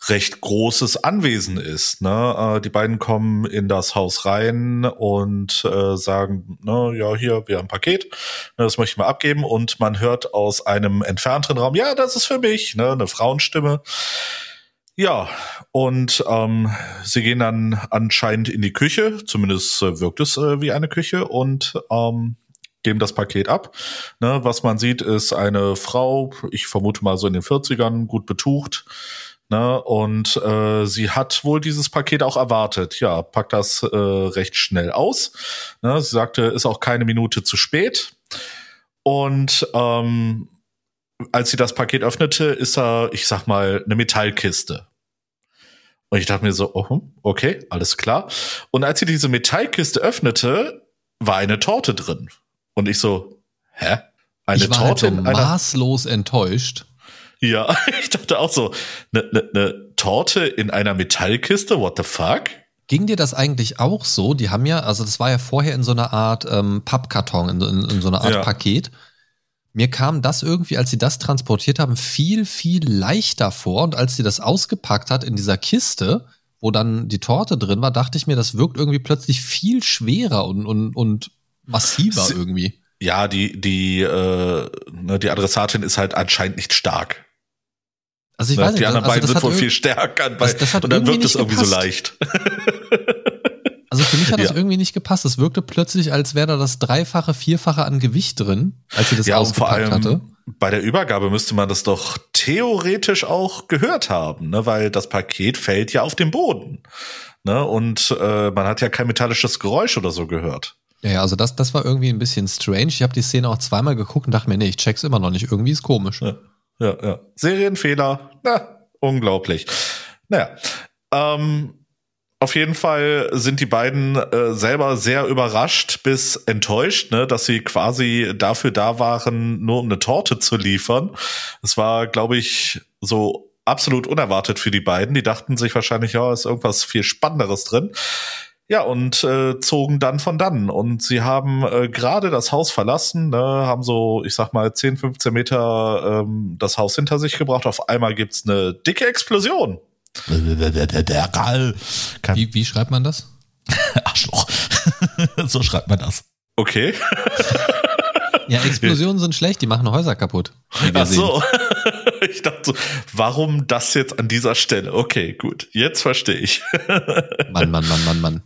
recht großes Anwesen ist. Ne? Äh, die beiden kommen in das Haus rein und äh, sagen, ne, ja, hier, wir haben ein Paket, ne, das möchte ich mal abgeben. Und man hört aus einem entfernteren Raum, ja, das ist für mich, ne, eine Frauenstimme. Ja, und ähm, sie gehen dann anscheinend in die Küche, zumindest äh, wirkt es äh, wie eine Küche, und ähm, geben das Paket ab. Ne, was man sieht, ist eine Frau, ich vermute mal so in den 40ern, gut betucht. Ne, und äh, sie hat wohl dieses Paket auch erwartet. Ja, packt das äh, recht schnell aus. Ne, sie sagte, ist auch keine Minute zu spät. Und ähm, als sie das Paket öffnete, ist da, ich sag mal, eine Metallkiste. Und ich dachte mir so, oh, okay, alles klar. Und als sie diese Metallkiste öffnete, war eine Torte drin. Und ich so, hä? Eine ich war Torte halt so maßlos enttäuscht. Ja, ich dachte auch so, eine ne, ne Torte in einer Metallkiste, what the fuck? Ging dir das eigentlich auch so? Die haben ja, also das war ja vorher in so einer Art ähm, Pappkarton, in, in, in, so einer Art ja. Paket. Mir kam das irgendwie, als sie das transportiert haben, viel, viel leichter vor. Und als sie das ausgepackt hat in dieser Kiste, wo dann die Torte drin war, dachte ich mir, das wirkt irgendwie plötzlich viel schwerer und, und, und massiver Sie, irgendwie. Ja, die, die, äh, ne, die Adressatin ist halt anscheinend nicht stark. Also ich ne, weiß nicht, die anderen also beiden sind wohl viel stärker das, das und dann wirkt es irgendwie so leicht. Also für mich hat das ja. irgendwie nicht gepasst. Es wirkte plötzlich, als wäre da das Dreifache, Vierfache an Gewicht drin, als sie das ja, ausgepackt vor allem hatte. Bei der Übergabe müsste man das doch theoretisch auch gehört haben, ne? weil das Paket fällt ja auf den Boden. Ne? Und äh, man hat ja kein metallisches Geräusch oder so gehört. Ja, also das, das war irgendwie ein bisschen strange. Ich habe die Szene auch zweimal geguckt und dachte mir, nee, ich check's immer noch nicht. Irgendwie ist komisch. Ja, ja. ja. Serienfehler. Na, unglaublich. Naja. Ähm, auf jeden Fall sind die beiden äh, selber sehr überrascht bis enttäuscht, ne, dass sie quasi dafür da waren, nur um eine Torte zu liefern. Es war, glaube ich, so absolut unerwartet für die beiden. Die dachten sich wahrscheinlich, ja, ist irgendwas viel Spannenderes drin. Ja, und äh, zogen dann von dann. Und sie haben äh, gerade das Haus verlassen, ne, haben so, ich sag mal, 10, 15 Meter ähm, das Haus hinter sich gebracht. Auf einmal gibt's eine dicke Explosion. Wie, wie schreibt man das? Arschloch. so schreibt man das. Okay. ja, Explosionen sind schlecht, die machen Häuser kaputt. Ach so. Ich dachte so, warum das jetzt an dieser Stelle? Okay, gut, jetzt verstehe ich. Mann, Mann, Mann, Mann, Mann.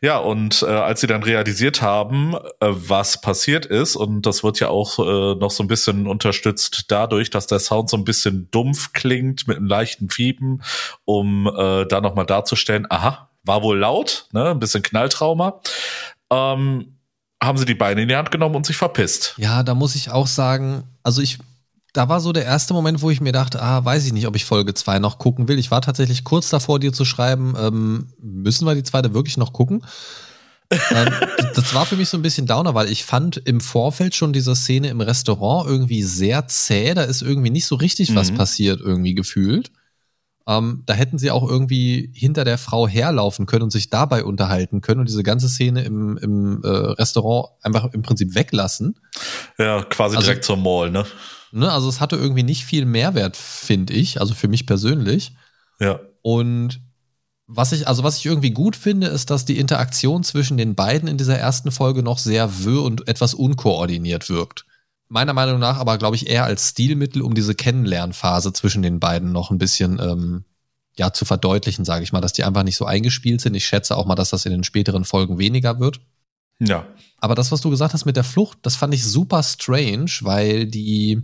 Ja, und äh, als sie dann realisiert haben, äh, was passiert ist, und das wird ja auch äh, noch so ein bisschen unterstützt dadurch, dass der Sound so ein bisschen dumpf klingt mit einem leichten Fiepen, um äh, da nochmal darzustellen, aha, war wohl laut, ne, ein bisschen Knalltrauma, ähm, haben sie die Beine in die Hand genommen und sich verpisst. Ja, da muss ich auch sagen, also ich da war so der erste Moment, wo ich mir dachte, ah, weiß ich nicht, ob ich Folge 2 noch gucken will. Ich war tatsächlich kurz davor, dir zu schreiben, ähm, müssen wir die zweite wirklich noch gucken? ähm, das war für mich so ein bisschen Downer, weil ich fand im Vorfeld schon diese Szene im Restaurant irgendwie sehr zäh. Da ist irgendwie nicht so richtig mhm. was passiert, irgendwie gefühlt. Ähm, da hätten sie auch irgendwie hinter der Frau herlaufen können und sich dabei unterhalten können und diese ganze Szene im, im äh, Restaurant einfach im Prinzip weglassen. Ja, quasi also, direkt zur Mall, ne? Ne? Also es hatte irgendwie nicht viel Mehrwert, finde ich, also für mich persönlich. Ja. Und was ich, also was ich irgendwie gut finde, ist, dass die Interaktion zwischen den beiden in dieser ersten Folge noch sehr wirr und etwas unkoordiniert wirkt. Meiner Meinung nach aber, glaube ich, eher als Stilmittel, um diese Kennenlernphase zwischen den beiden noch ein bisschen ähm, ja, zu verdeutlichen, sage ich mal, dass die einfach nicht so eingespielt sind. Ich schätze auch mal, dass das in den späteren Folgen weniger wird. Ja. Aber das, was du gesagt hast mit der Flucht, das fand ich super strange, weil die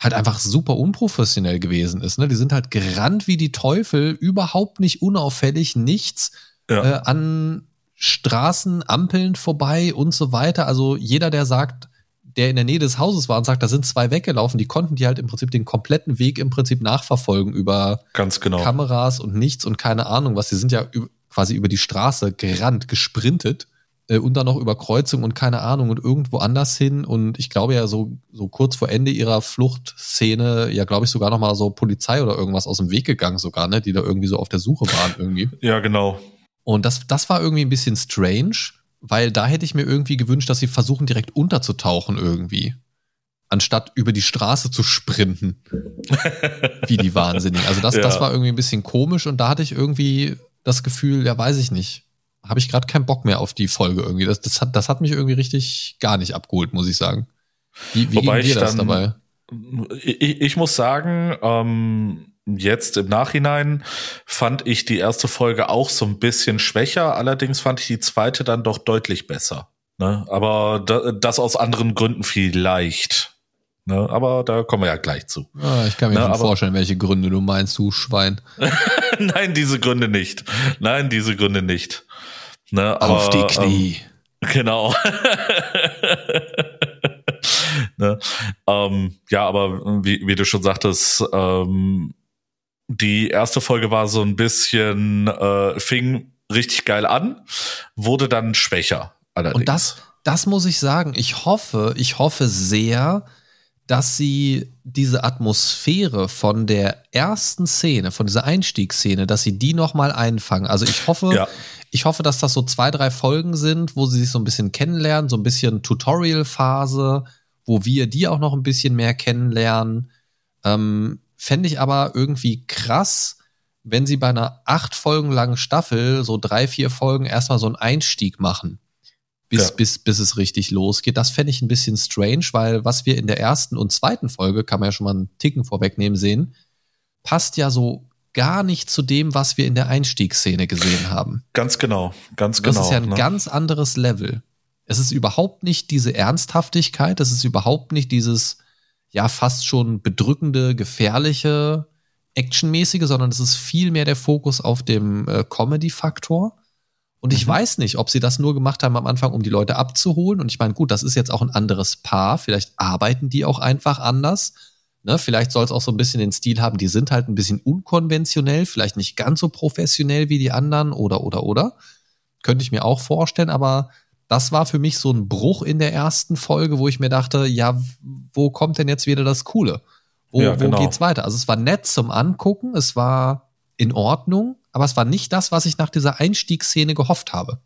halt einfach super unprofessionell gewesen ist. Ne? Die sind halt gerannt wie die Teufel, überhaupt nicht unauffällig, nichts ja. äh, an Straßen, Ampeln vorbei und so weiter. Also jeder, der sagt, der in der Nähe des Hauses war und sagt, da sind zwei weggelaufen, die konnten die halt im Prinzip den kompletten Weg im Prinzip nachverfolgen über Ganz genau. Kameras und nichts und keine Ahnung was. Die sind ja quasi über die Straße gerannt, gesprintet äh, und dann noch über Kreuzung und keine Ahnung und irgendwo anders hin. Und ich glaube ja, so, so kurz vor Ende ihrer Fluchtszene, ja, glaube ich, sogar noch mal so Polizei oder irgendwas aus dem Weg gegangen, sogar, ne, die da irgendwie so auf der Suche waren irgendwie. Ja, genau. Und das, das war irgendwie ein bisschen strange, weil da hätte ich mir irgendwie gewünscht, dass sie versuchen, direkt unterzutauchen irgendwie. Anstatt über die Straße zu sprinten. wie die Wahnsinnigen. Also das, ja. das war irgendwie ein bisschen komisch und da hatte ich irgendwie das Gefühl, ja, weiß ich nicht habe ich gerade keinen Bock mehr auf die Folge irgendwie. Das, das, hat, das hat mich irgendwie richtig gar nicht abgeholt, muss ich sagen. Wie, wie Wobei ging dir das dann, dabei? Ich, ich muss sagen, ähm, jetzt im Nachhinein fand ich die erste Folge auch so ein bisschen schwächer. Allerdings fand ich die zweite dann doch deutlich besser. Ne? Aber da, das aus anderen Gründen vielleicht. Ne? Aber da kommen wir ja gleich zu. Ah, ich kann mir ne? schon vorstellen, welche Gründe du meinst, du Schwein. Nein, diese Gründe nicht. Nein, diese Gründe nicht. Ne, aber, Auf die Knie. Ähm, genau. ne, ähm, ja, aber wie, wie du schon sagtest, ähm, die erste Folge war so ein bisschen, äh, fing richtig geil an, wurde dann schwächer. Allerdings. Und das, das muss ich sagen. Ich hoffe, ich hoffe sehr, dass sie diese Atmosphäre von der ersten Szene, von dieser Einstiegsszene, dass sie die nochmal einfangen. Also ich hoffe, ja. ich hoffe, dass das so zwei, drei Folgen sind, wo sie sich so ein bisschen kennenlernen, so ein bisschen Tutorial-Phase, wo wir die auch noch ein bisschen mehr kennenlernen. Ähm, Fände ich aber irgendwie krass, wenn sie bei einer acht Folgen langen Staffel so drei, vier Folgen erstmal so einen Einstieg machen bis, ja. bis, bis es richtig losgeht. Das fände ich ein bisschen strange, weil was wir in der ersten und zweiten Folge, kann man ja schon mal einen Ticken vorwegnehmen, sehen, passt ja so gar nicht zu dem, was wir in der Einstiegsszene gesehen haben. Ganz genau, ganz genau. Das ist ja ein ne? ganz anderes Level. Es ist überhaupt nicht diese Ernsthaftigkeit, es ist überhaupt nicht dieses, ja, fast schon bedrückende, gefährliche, actionmäßige, sondern es ist viel mehr der Fokus auf dem äh, Comedy-Faktor. Und ich mhm. weiß nicht, ob sie das nur gemacht haben am Anfang, um die Leute abzuholen. Und ich meine, gut, das ist jetzt auch ein anderes Paar. Vielleicht arbeiten die auch einfach anders. Ne, vielleicht soll es auch so ein bisschen den Stil haben, die sind halt ein bisschen unkonventionell, vielleicht nicht ganz so professionell wie die anderen oder, oder, oder. Könnte ich mir auch vorstellen, aber das war für mich so ein Bruch in der ersten Folge, wo ich mir dachte, ja, wo kommt denn jetzt wieder das Coole? Wo, ja, genau. wo geht's weiter? Also es war nett zum Angucken, es war in Ordnung, aber es war nicht das, was ich nach dieser Einstiegsszene gehofft habe.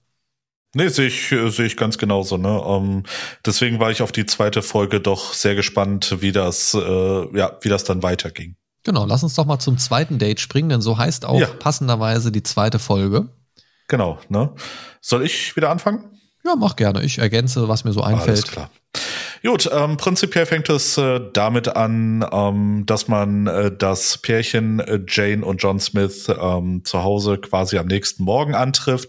Nee, sehe ich, äh, sehe ich ganz genauso. Ne? Ähm, deswegen war ich auf die zweite Folge doch sehr gespannt, wie das, äh, ja, wie das dann weiterging. Genau, lass uns doch mal zum zweiten Date springen, denn so heißt auch ja. passenderweise die zweite Folge. Genau, ne? Soll ich wieder anfangen? Ja, mach gerne. Ich ergänze, was mir so einfällt. Alles klar. Gut, ähm, prinzipiell fängt es äh, damit an, ähm, dass man äh, das Pärchen äh, Jane und John Smith ähm, zu Hause quasi am nächsten Morgen antrifft.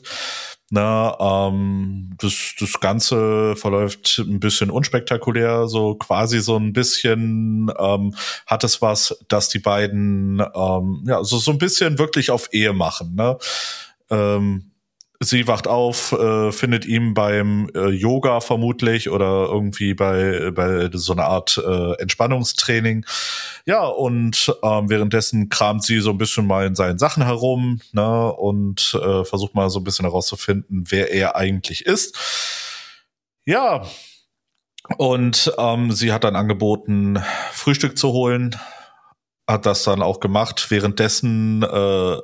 Na, ähm, das, das Ganze verläuft ein bisschen unspektakulär, so quasi so ein bisschen ähm, hat es was, dass die beiden ähm, ja so so ein bisschen wirklich auf Ehe machen. Ne? Ähm, Sie wacht auf, äh, findet ihn beim äh, Yoga vermutlich oder irgendwie bei, bei so einer Art äh, Entspannungstraining. Ja, und ähm, währenddessen kramt sie so ein bisschen mal in seinen Sachen herum ne, und äh, versucht mal so ein bisschen herauszufinden, wer er eigentlich ist. Ja, und ähm, sie hat dann angeboten, Frühstück zu holen hat das dann auch gemacht. Währenddessen äh,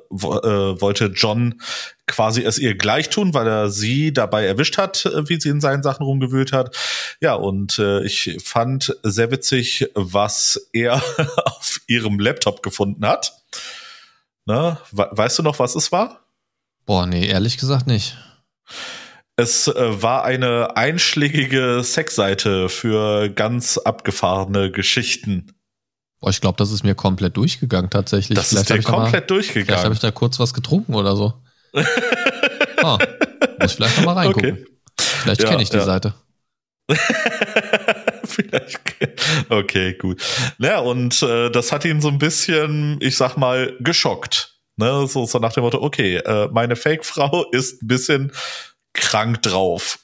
wo, äh, wollte John quasi es ihr gleich tun, weil er sie dabei erwischt hat, äh, wie sie in seinen Sachen rumgewühlt hat. Ja, und äh, ich fand sehr witzig, was er auf ihrem Laptop gefunden hat. Ne? Weißt du noch, was es war? Boah, nee, ehrlich gesagt nicht. Es äh, war eine einschlägige Sexseite für ganz abgefahrene Geschichten. Boah, ich glaube, das ist mir komplett durchgegangen tatsächlich. Das vielleicht ist dir komplett mal, durchgegangen. Vielleicht habe ich da kurz was getrunken oder so. ah, muss ich vielleicht noch mal reingucken. Okay. Vielleicht ja, kenne ich die ja. Seite. vielleicht. Okay, gut. Ja, und äh, das hat ihn so ein bisschen, ich sag mal, geschockt. Ne? So, so nach dem Motto, okay, äh, meine Fake-Frau ist ein bisschen krank drauf.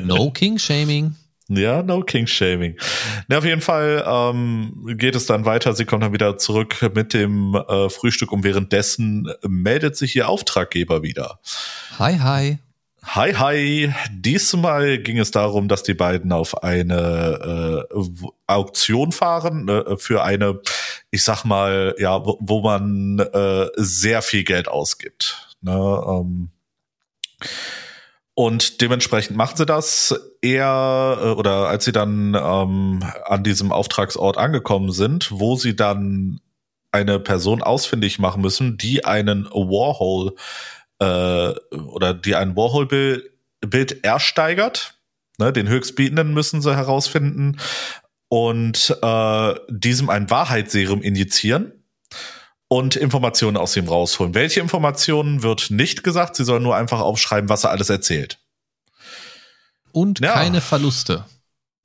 no King-Shaming. Ja, no King Shaming. Ja, auf jeden Fall ähm, geht es dann weiter. Sie kommt dann wieder zurück mit dem äh, Frühstück und währenddessen meldet sich ihr Auftraggeber wieder. Hi, hi. Hi, hi. Diesmal ging es darum, dass die beiden auf eine äh, Auktion fahren äh, für eine, ich sag mal, ja, wo, wo man äh, sehr viel Geld ausgibt. Ne? Ähm, und dementsprechend machen sie das eher, äh, oder als sie dann ähm, an diesem Auftragsort angekommen sind, wo sie dann eine Person ausfindig machen müssen, die einen Warhol äh, oder die ein Warhol-Bild ersteigert. Ne, den Höchstbietenden müssen sie herausfinden und äh, diesem ein Wahrheitsserum injizieren und Informationen aus ihm rausholen. Welche Informationen wird nicht gesagt, sie sollen nur einfach aufschreiben, was er alles erzählt. Und ja. keine Verluste.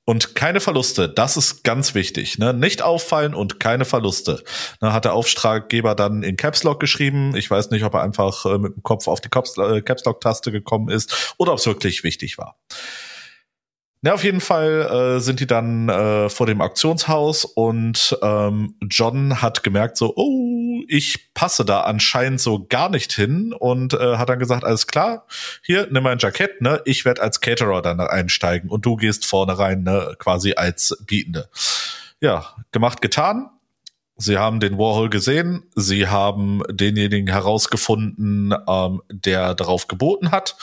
Und keine Verluste, das ist ganz wichtig. Ne? Nicht auffallen und keine Verluste. Ne, hat der Auftraggeber dann in Caps Lock geschrieben. Ich weiß nicht, ob er einfach äh, mit dem Kopf auf die Caps, äh, Caps Lock Taste gekommen ist oder ob es wirklich wichtig war. Ja, auf jeden Fall äh, sind die dann äh, vor dem Auktionshaus und ähm, John hat gemerkt so, oh, ich passe da anscheinend so gar nicht hin und äh, hat dann gesagt, alles klar, hier, nimm mein Jackett, ne, ich werde als Caterer dann einsteigen und du gehst vorne rein, ne, quasi als Bietende. Ja, gemacht, getan. Sie haben den Warhol gesehen, sie haben denjenigen herausgefunden, ähm, der darauf geboten hat.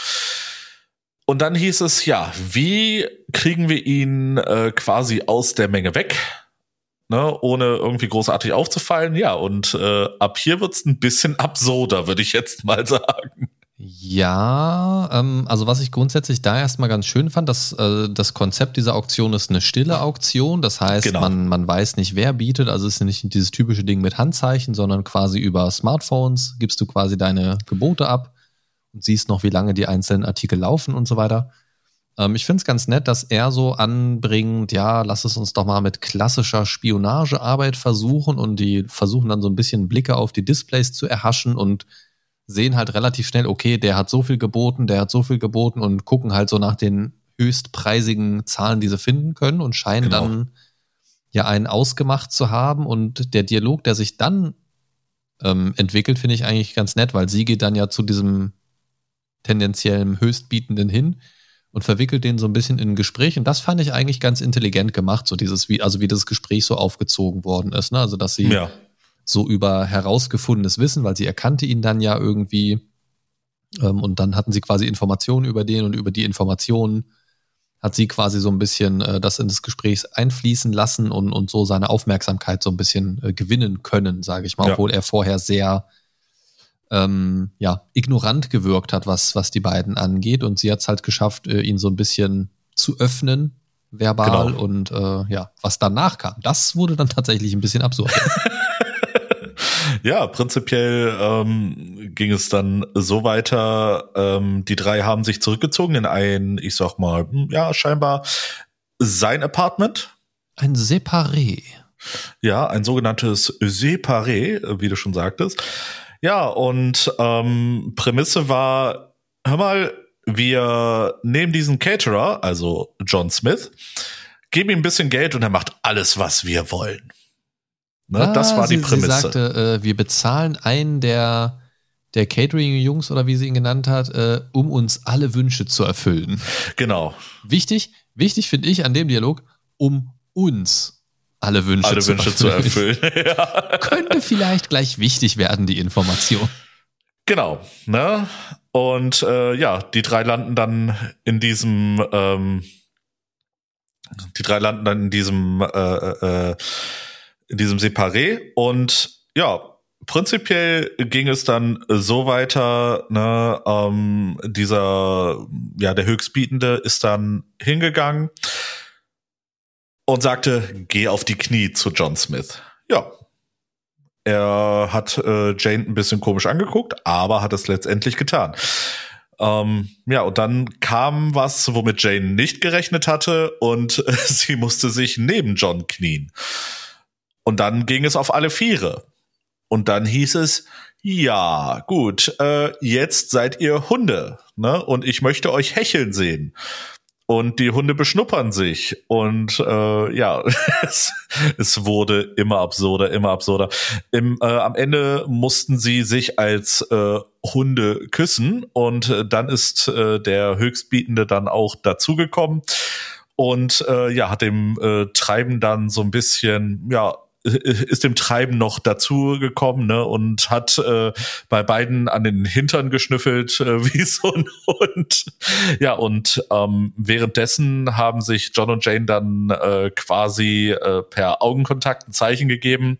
Und dann hieß es, ja, wie kriegen wir ihn äh, quasi aus der Menge weg? Ne, ohne irgendwie großartig aufzufallen. Ja, und äh, ab hier wird's ein bisschen absurder, würde ich jetzt mal sagen. Ja, ähm, also was ich grundsätzlich da erstmal ganz schön fand, dass äh, das Konzept dieser Auktion ist eine stille Auktion. Das heißt, genau. man, man weiß nicht, wer bietet. Also es ist nicht dieses typische Ding mit Handzeichen, sondern quasi über Smartphones gibst du quasi deine Gebote ab und siehst noch, wie lange die einzelnen Artikel laufen und so weiter. Ähm, ich finde es ganz nett, dass er so anbringt, ja, lass es uns doch mal mit klassischer Spionagearbeit versuchen und die versuchen dann so ein bisschen Blicke auf die Displays zu erhaschen und sehen halt relativ schnell, okay, der hat so viel geboten, der hat so viel geboten und gucken halt so nach den höchstpreisigen Zahlen, die sie finden können und scheinen genau. dann ja einen ausgemacht zu haben und der Dialog, der sich dann ähm, entwickelt, finde ich eigentlich ganz nett, weil sie geht dann ja zu diesem tendenziellem Höchstbietenden hin und verwickelt den so ein bisschen in ein Gespräch. Und das fand ich eigentlich ganz intelligent gemacht, so dieses, wie, also wie das Gespräch so aufgezogen worden ist. Ne? Also, dass sie ja. so über herausgefundenes Wissen, weil sie erkannte ihn dann ja irgendwie, ähm, und dann hatten sie quasi Informationen über den und über die Informationen hat sie quasi so ein bisschen äh, das in das Gespräch einfließen lassen und, und so seine Aufmerksamkeit so ein bisschen äh, gewinnen können, sage ich mal, ja. obwohl er vorher sehr ähm, ja, ignorant gewirkt hat, was, was die beiden angeht. Und sie hat es halt geschafft, äh, ihn so ein bisschen zu öffnen verbal Genau. und äh, ja, was danach kam, das wurde dann tatsächlich ein bisschen absurd. Ja, prinzipiell ähm, ging es dann so weiter. Ähm, die drei haben sich zurückgezogen in ein, ich sag mal, hm, ja, scheinbar sein Apartment. Ein Separé. Ja, ein sogenanntes Separé, wie du schon sagtest. Ja, und ähm, Prämisse war, hör mal, wir nehmen diesen Caterer, also John Smith, geben ihm ein bisschen Geld und er macht alles, was wir wollen. Ne, das Ah, war die sie, Prämisse. Sie sagte, äh, wir bezahlen einen der, der Catering-Jungs oder wie sie ihn genannt hat, äh, um uns alle Wünsche zu erfüllen. genau. Wichtig, wichtig finde ich an dem Dialog, um uns alle Wünsche, Alle zu, Wünsche zu erfüllen. erfüllen. ja. Könnte vielleicht gleich wichtig werden, die Information. Genau, ne? Und äh, ja, die drei landen dann in diesem, ähm, die drei landen dann in diesem, äh, äh, in diesem Separé und ja, prinzipiell ging es dann so weiter, ne, ähm, dieser, ja, der Höchstbietende ist dann hingegangen und sagte, geh auf die Knie zu John Smith. Ja, er hat äh, Jane ein bisschen komisch angeguckt, aber hat es letztendlich getan. Ähm, ja, und dann kam was, womit Jane nicht gerechnet hatte und äh, sie musste sich neben John knien. Und dann ging es auf alle Viere. Und dann hieß es, ja, gut, äh, jetzt seid ihr Hunde, ne? Und ich möchte euch hecheln sehen. Und die Hunde beschnuppern sich. Und äh, ja, es, es wurde immer absurder, immer absurder. Im, äh, am Ende mussten sie sich als äh, Hunde küssen und äh, dann ist äh, der Höchstbietende dann auch dazugekommen und äh, ja, hat dem äh, Treiben dann so ein bisschen, ja, ist dem Treiben noch dazu gekommen ne, und hat äh, bei beiden an den Hintern geschnüffelt äh, wie so ein Hund. Ja, und ähm, währenddessen haben sich John und Jane dann äh, quasi äh, per Augenkontakt ein Zeichen gegeben,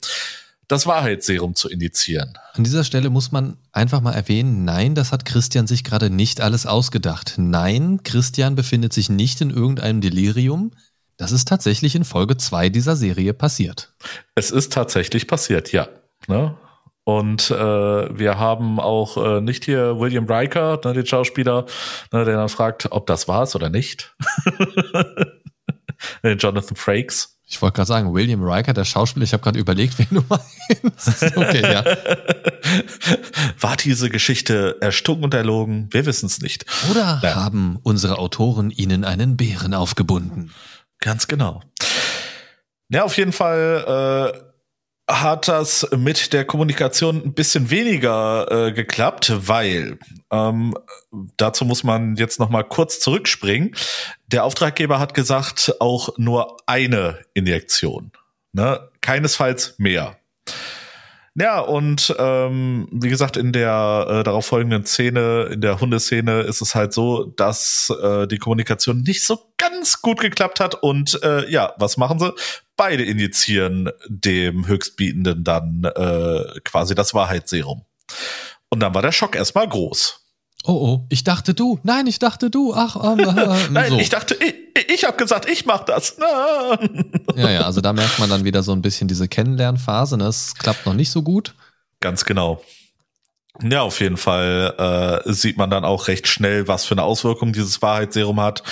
das Wahrheitsserum zu indizieren. An dieser Stelle muss man einfach mal erwähnen, nein, das hat Christian sich gerade nicht alles ausgedacht. Nein, Christian befindet sich nicht in irgendeinem Delirium. Das ist tatsächlich in Folge 2 dieser Serie passiert. Es ist tatsächlich passiert, ja. Ne? Und äh, wir haben auch äh, nicht hier William Riker, ne, den Schauspieler, ne, der dann fragt, ob das war's oder nicht. Jonathan Frakes. Ich wollte gerade sagen, William Riker, der Schauspieler, ich habe gerade überlegt, wen du meinst. Okay, ja. War diese Geschichte erstunken und erlogen? Wir wissen es nicht. Oder Ja. haben unsere Autoren ihnen einen Bären aufgebunden? Ganz genau. Ja, auf jeden Fall äh, hat das mit der Kommunikation ein bisschen weniger äh, geklappt, weil ähm, dazu muss man jetzt noch mal kurz zurückspringen. Der Auftraggeber hat gesagt, auch nur eine Injektion, ne? keinesfalls mehr. Ja, und ähm, wie gesagt, in der äh, darauf folgenden Szene, in der Hundeszene, ist es halt so, dass äh, die Kommunikation nicht so ganz gut geklappt hat. Und äh, ja, was machen sie? Beide injizieren dem Höchstbietenden dann äh, quasi das Wahrheitsserum. Und dann war der Schock erstmal groß. Oh, oh, ich dachte du. Nein, ich dachte du. Ach, ähm, äh, Nein, so. ich dachte, ich, ich habe gesagt, ich mach das. Ja, ja, also da merkt man dann wieder so ein bisschen diese Kennenlernphase. Ne? Es klappt noch nicht so gut. Ganz genau. Ja, auf jeden Fall äh, sieht man dann auch recht schnell, was für eine Auswirkung dieses Wahrheitsserum hat.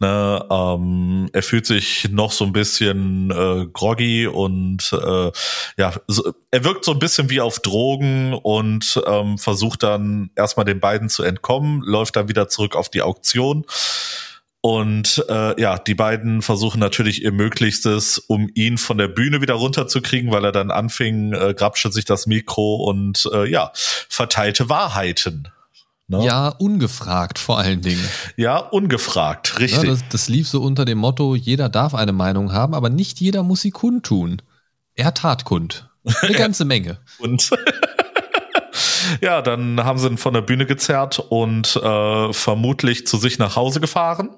Ne, ähm, er fühlt sich noch so ein bisschen äh, groggy und äh, ja, so, er wirkt so ein bisschen wie auf Drogen und ähm, versucht dann erstmal den beiden zu entkommen, läuft dann wieder zurück auf die Auktion. Und äh, ja, die beiden versuchen natürlich ihr Möglichstes, um ihn von der Bühne wieder runterzukriegen, weil er dann anfing, äh, grapschte sich das Mikro und äh, ja, verteilte Wahrheiten. Ne? Ja, ungefragt vor allen Dingen. ja, ungefragt, Ja, richtig. das, das lief so unter dem Motto, jeder darf eine Meinung haben, aber nicht jeder muss sie kundtun. Er tat kund. Eine ganze Menge. Und ja, dann haben sie ihn von der Bühne gezerrt und äh, vermutlich zu sich nach Hause gefahren.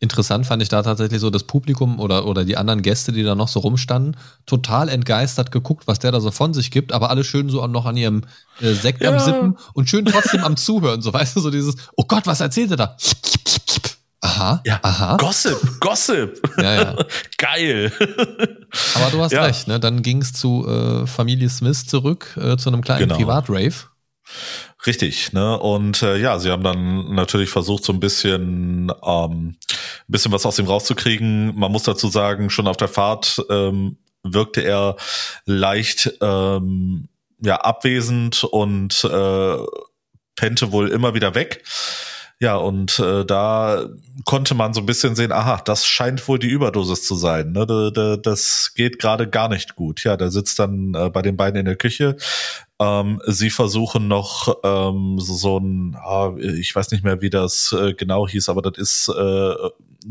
Interessant fand ich da tatsächlich so das Publikum oder, oder die anderen Gäste, die da noch so rumstanden, total entgeistert geguckt, was der da so von sich gibt, aber alle schön so noch an ihrem äh, Sekt am Ja. Sippen und schön trotzdem am Zuhören, so weißt du, so dieses, oh Gott, was erzählt er da? Aha, Ja. aha. Gossip, Gossip. Ja, ja. Geil. Aber du hast Ja. recht, ne? Dann ging es zu äh, Familie Smith zurück, äh, zu einem kleinen Genau. Privatrave. Richtig, ne? Und äh, ja, sie haben dann natürlich versucht, so ein bisschen, ähm, bisschen was aus ihm rauszukriegen. Man muss dazu sagen, schon auf der Fahrt ähm, wirkte er leicht ähm, ja abwesend und äh, pennte wohl immer wieder weg. Ja, und äh, da konnte man so ein bisschen sehen, aha, das scheint wohl die Überdosis zu sein. Ne? Da- da- Das geht gerade gar nicht gut. Ja, der sitzt dann äh, bei den beiden in der Küche. Ähm, sie versuchen noch ähm, so, so ein, ah, ich weiß nicht mehr, wie das äh, genau hieß, aber das ist äh,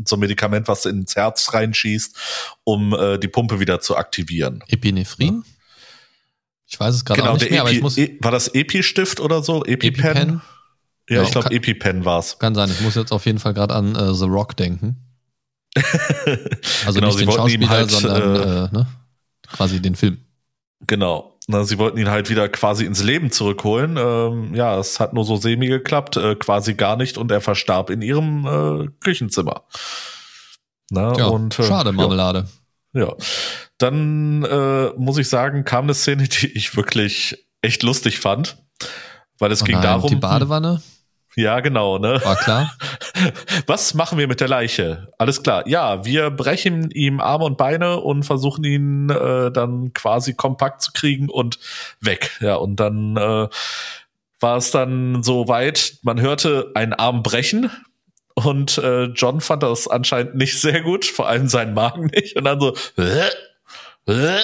so ein Medikament, was ins Herz reinschießt, um äh, die Pumpe wieder zu aktivieren. Epinephrin? Ich weiß es gerade auch nicht mehr, aber ich muss E- war das Epi-Stift oder so? EpiPen? EpiPen? Ja, Ja, ich glaube EpiPen war's. Kann sein, ich muss jetzt auf jeden Fall gerade an äh, The Rock denken. Also Genau, nicht sie den Schauspieler, halt, sondern äh, äh, ne? quasi den Film. Genau. Na, sie wollten ihn halt wieder quasi ins Leben zurückholen. Ähm, ja, es hat nur so semi geklappt, äh, quasi gar nicht und er verstarb in ihrem äh, Küchenzimmer. Na, Ja, und, äh, schade, Marmelade. Ja. ja. Dann äh, muss ich sagen, kam eine Szene, die ich wirklich echt lustig fand. Weil es Oh ging nein, darum. die Badewanne, Ja, genau, ne? war klar. Was machen wir mit der Leiche? Alles klar. Ja, wir brechen ihm Arme und Beine und versuchen ihn äh, dann quasi kompakt zu kriegen und weg. Ja, und dann äh, war es dann so weit, man hörte einen Arm brechen. Und äh, John fand das anscheinend nicht sehr gut, vor allem seinen Magen nicht. Und dann so, "Hä? Hä?"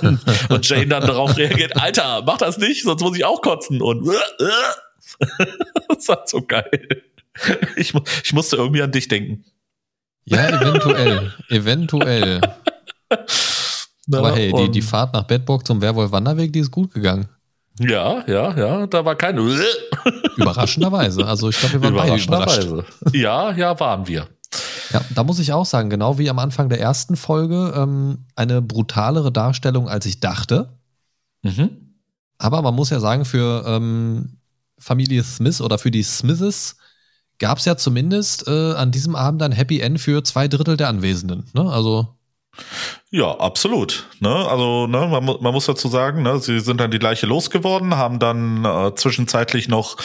und, und Jane dann darauf reagiert, Alter, mach das nicht, sonst muss ich auch kotzen. Und das war so geil. Ich, ich musste irgendwie an dich denken. Ja, eventuell. eventuell. Aber hey, die, die Fahrt nach Bedburg zum Werwolf-Wanderweg, die ist gut gegangen. Ja, ja, ja, da war kein Überraschenderweise. Also ich glaube, wir waren beide überrascht. Überraschenderweise. Ja, ja, waren wir. Ja, da muss ich auch sagen, genau wie am Anfang der ersten Folge, ähm, eine brutalere Darstellung, als ich dachte. Mhm. Aber man muss ja sagen, für ähm, Familie Smith oder für die Smiths gab es ja zumindest äh, an diesem Abend ein Happy End für zwei Drittel der Anwesenden. Ne? Also Ja, absolut. Ne? Also ne, man, man muss dazu sagen, ne, sie sind dann die Leiche losgeworden, haben dann äh, zwischenzeitlich noch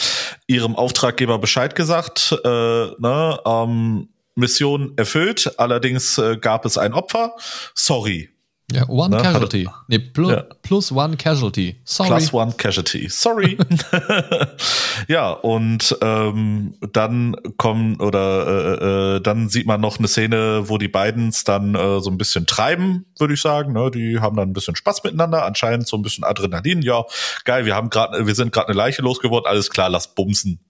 ihrem Auftraggeber Bescheid gesagt, äh, ne, ähm, Mission erfüllt, allerdings äh, gab es ein Opfer. Sorry, ja, One Ne, Casualty. Nee, plu Ja. plus One Casualty. Sorry. Plus one casualty. Sorry. ja, und ähm, dann kommen oder äh, äh, dann sieht man noch eine Szene, wo die beiden es dann äh, so ein bisschen treiben, würde ich sagen. Ne? Die haben dann ein bisschen Spaß miteinander, anscheinend so ein bisschen Adrenalin. Ja, geil, wir haben gerade, wir sind gerade eine Leiche losgeworden, alles klar, lass bumsen.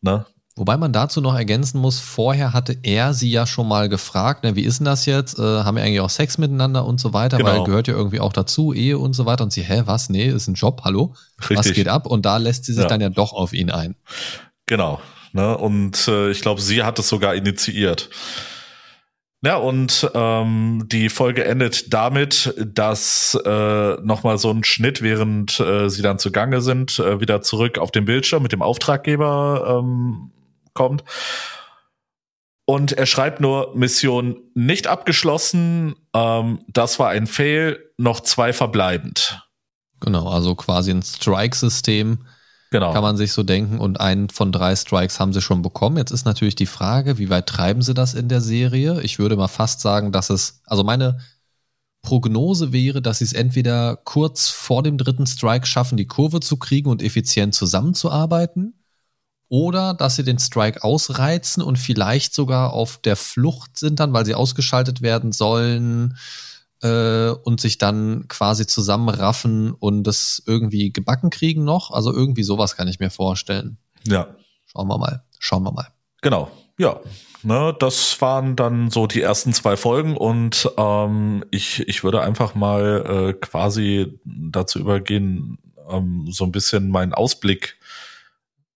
Ne? Wobei man dazu noch ergänzen muss, vorher hatte er sie ja schon mal gefragt, ne, wie ist denn das jetzt? Äh, haben wir eigentlich auch Sex miteinander und so weiter, Genau. weil gehört ja irgendwie auch dazu, Ehe und so weiter. Und sie, hä, was? Nee, ist ein Job, hallo? Was Richtig. geht ab? Und da lässt sie sich Ja. dann ja doch auf ihn ein. Genau. Ne? Und äh, ich glaube, sie hat es sogar initiiert. Ja, und ähm, die Folge endet damit, dass äh, nochmal so ein Schnitt, während äh, sie dann zugange sind, äh, wieder zurück auf den Bildschirm mit dem Auftraggeber ähm, kommt. Und er schreibt nur, Mission nicht abgeschlossen, ähm, das war ein Fail, noch zwei verbleibend. Genau, also quasi ein Strike-System, Genau. kann man sich so denken. Und einen von drei Strikes haben sie schon bekommen. Jetzt ist natürlich die Frage, wie weit treiben sie das in der Serie? Ich würde mal fast sagen, dass es, also meine Prognose wäre, dass sie es entweder kurz vor dem dritten Strike schaffen, die Kurve zu kriegen und effizient zusammenzuarbeiten. Oder dass sie den Strike ausreizen und vielleicht sogar auf der Flucht sind dann, weil sie ausgeschaltet werden sollen äh, und sich dann quasi zusammenraffen und das irgendwie gebacken kriegen noch. Also irgendwie sowas kann ich mir vorstellen. ja. Schauen wir mal. Schauen wir mal. Genau, ja. Ne, das waren dann so die ersten zwei Folgen und ähm, ich, ich würde einfach mal äh, quasi dazu übergehen, ähm, so ein bisschen meinen Ausblick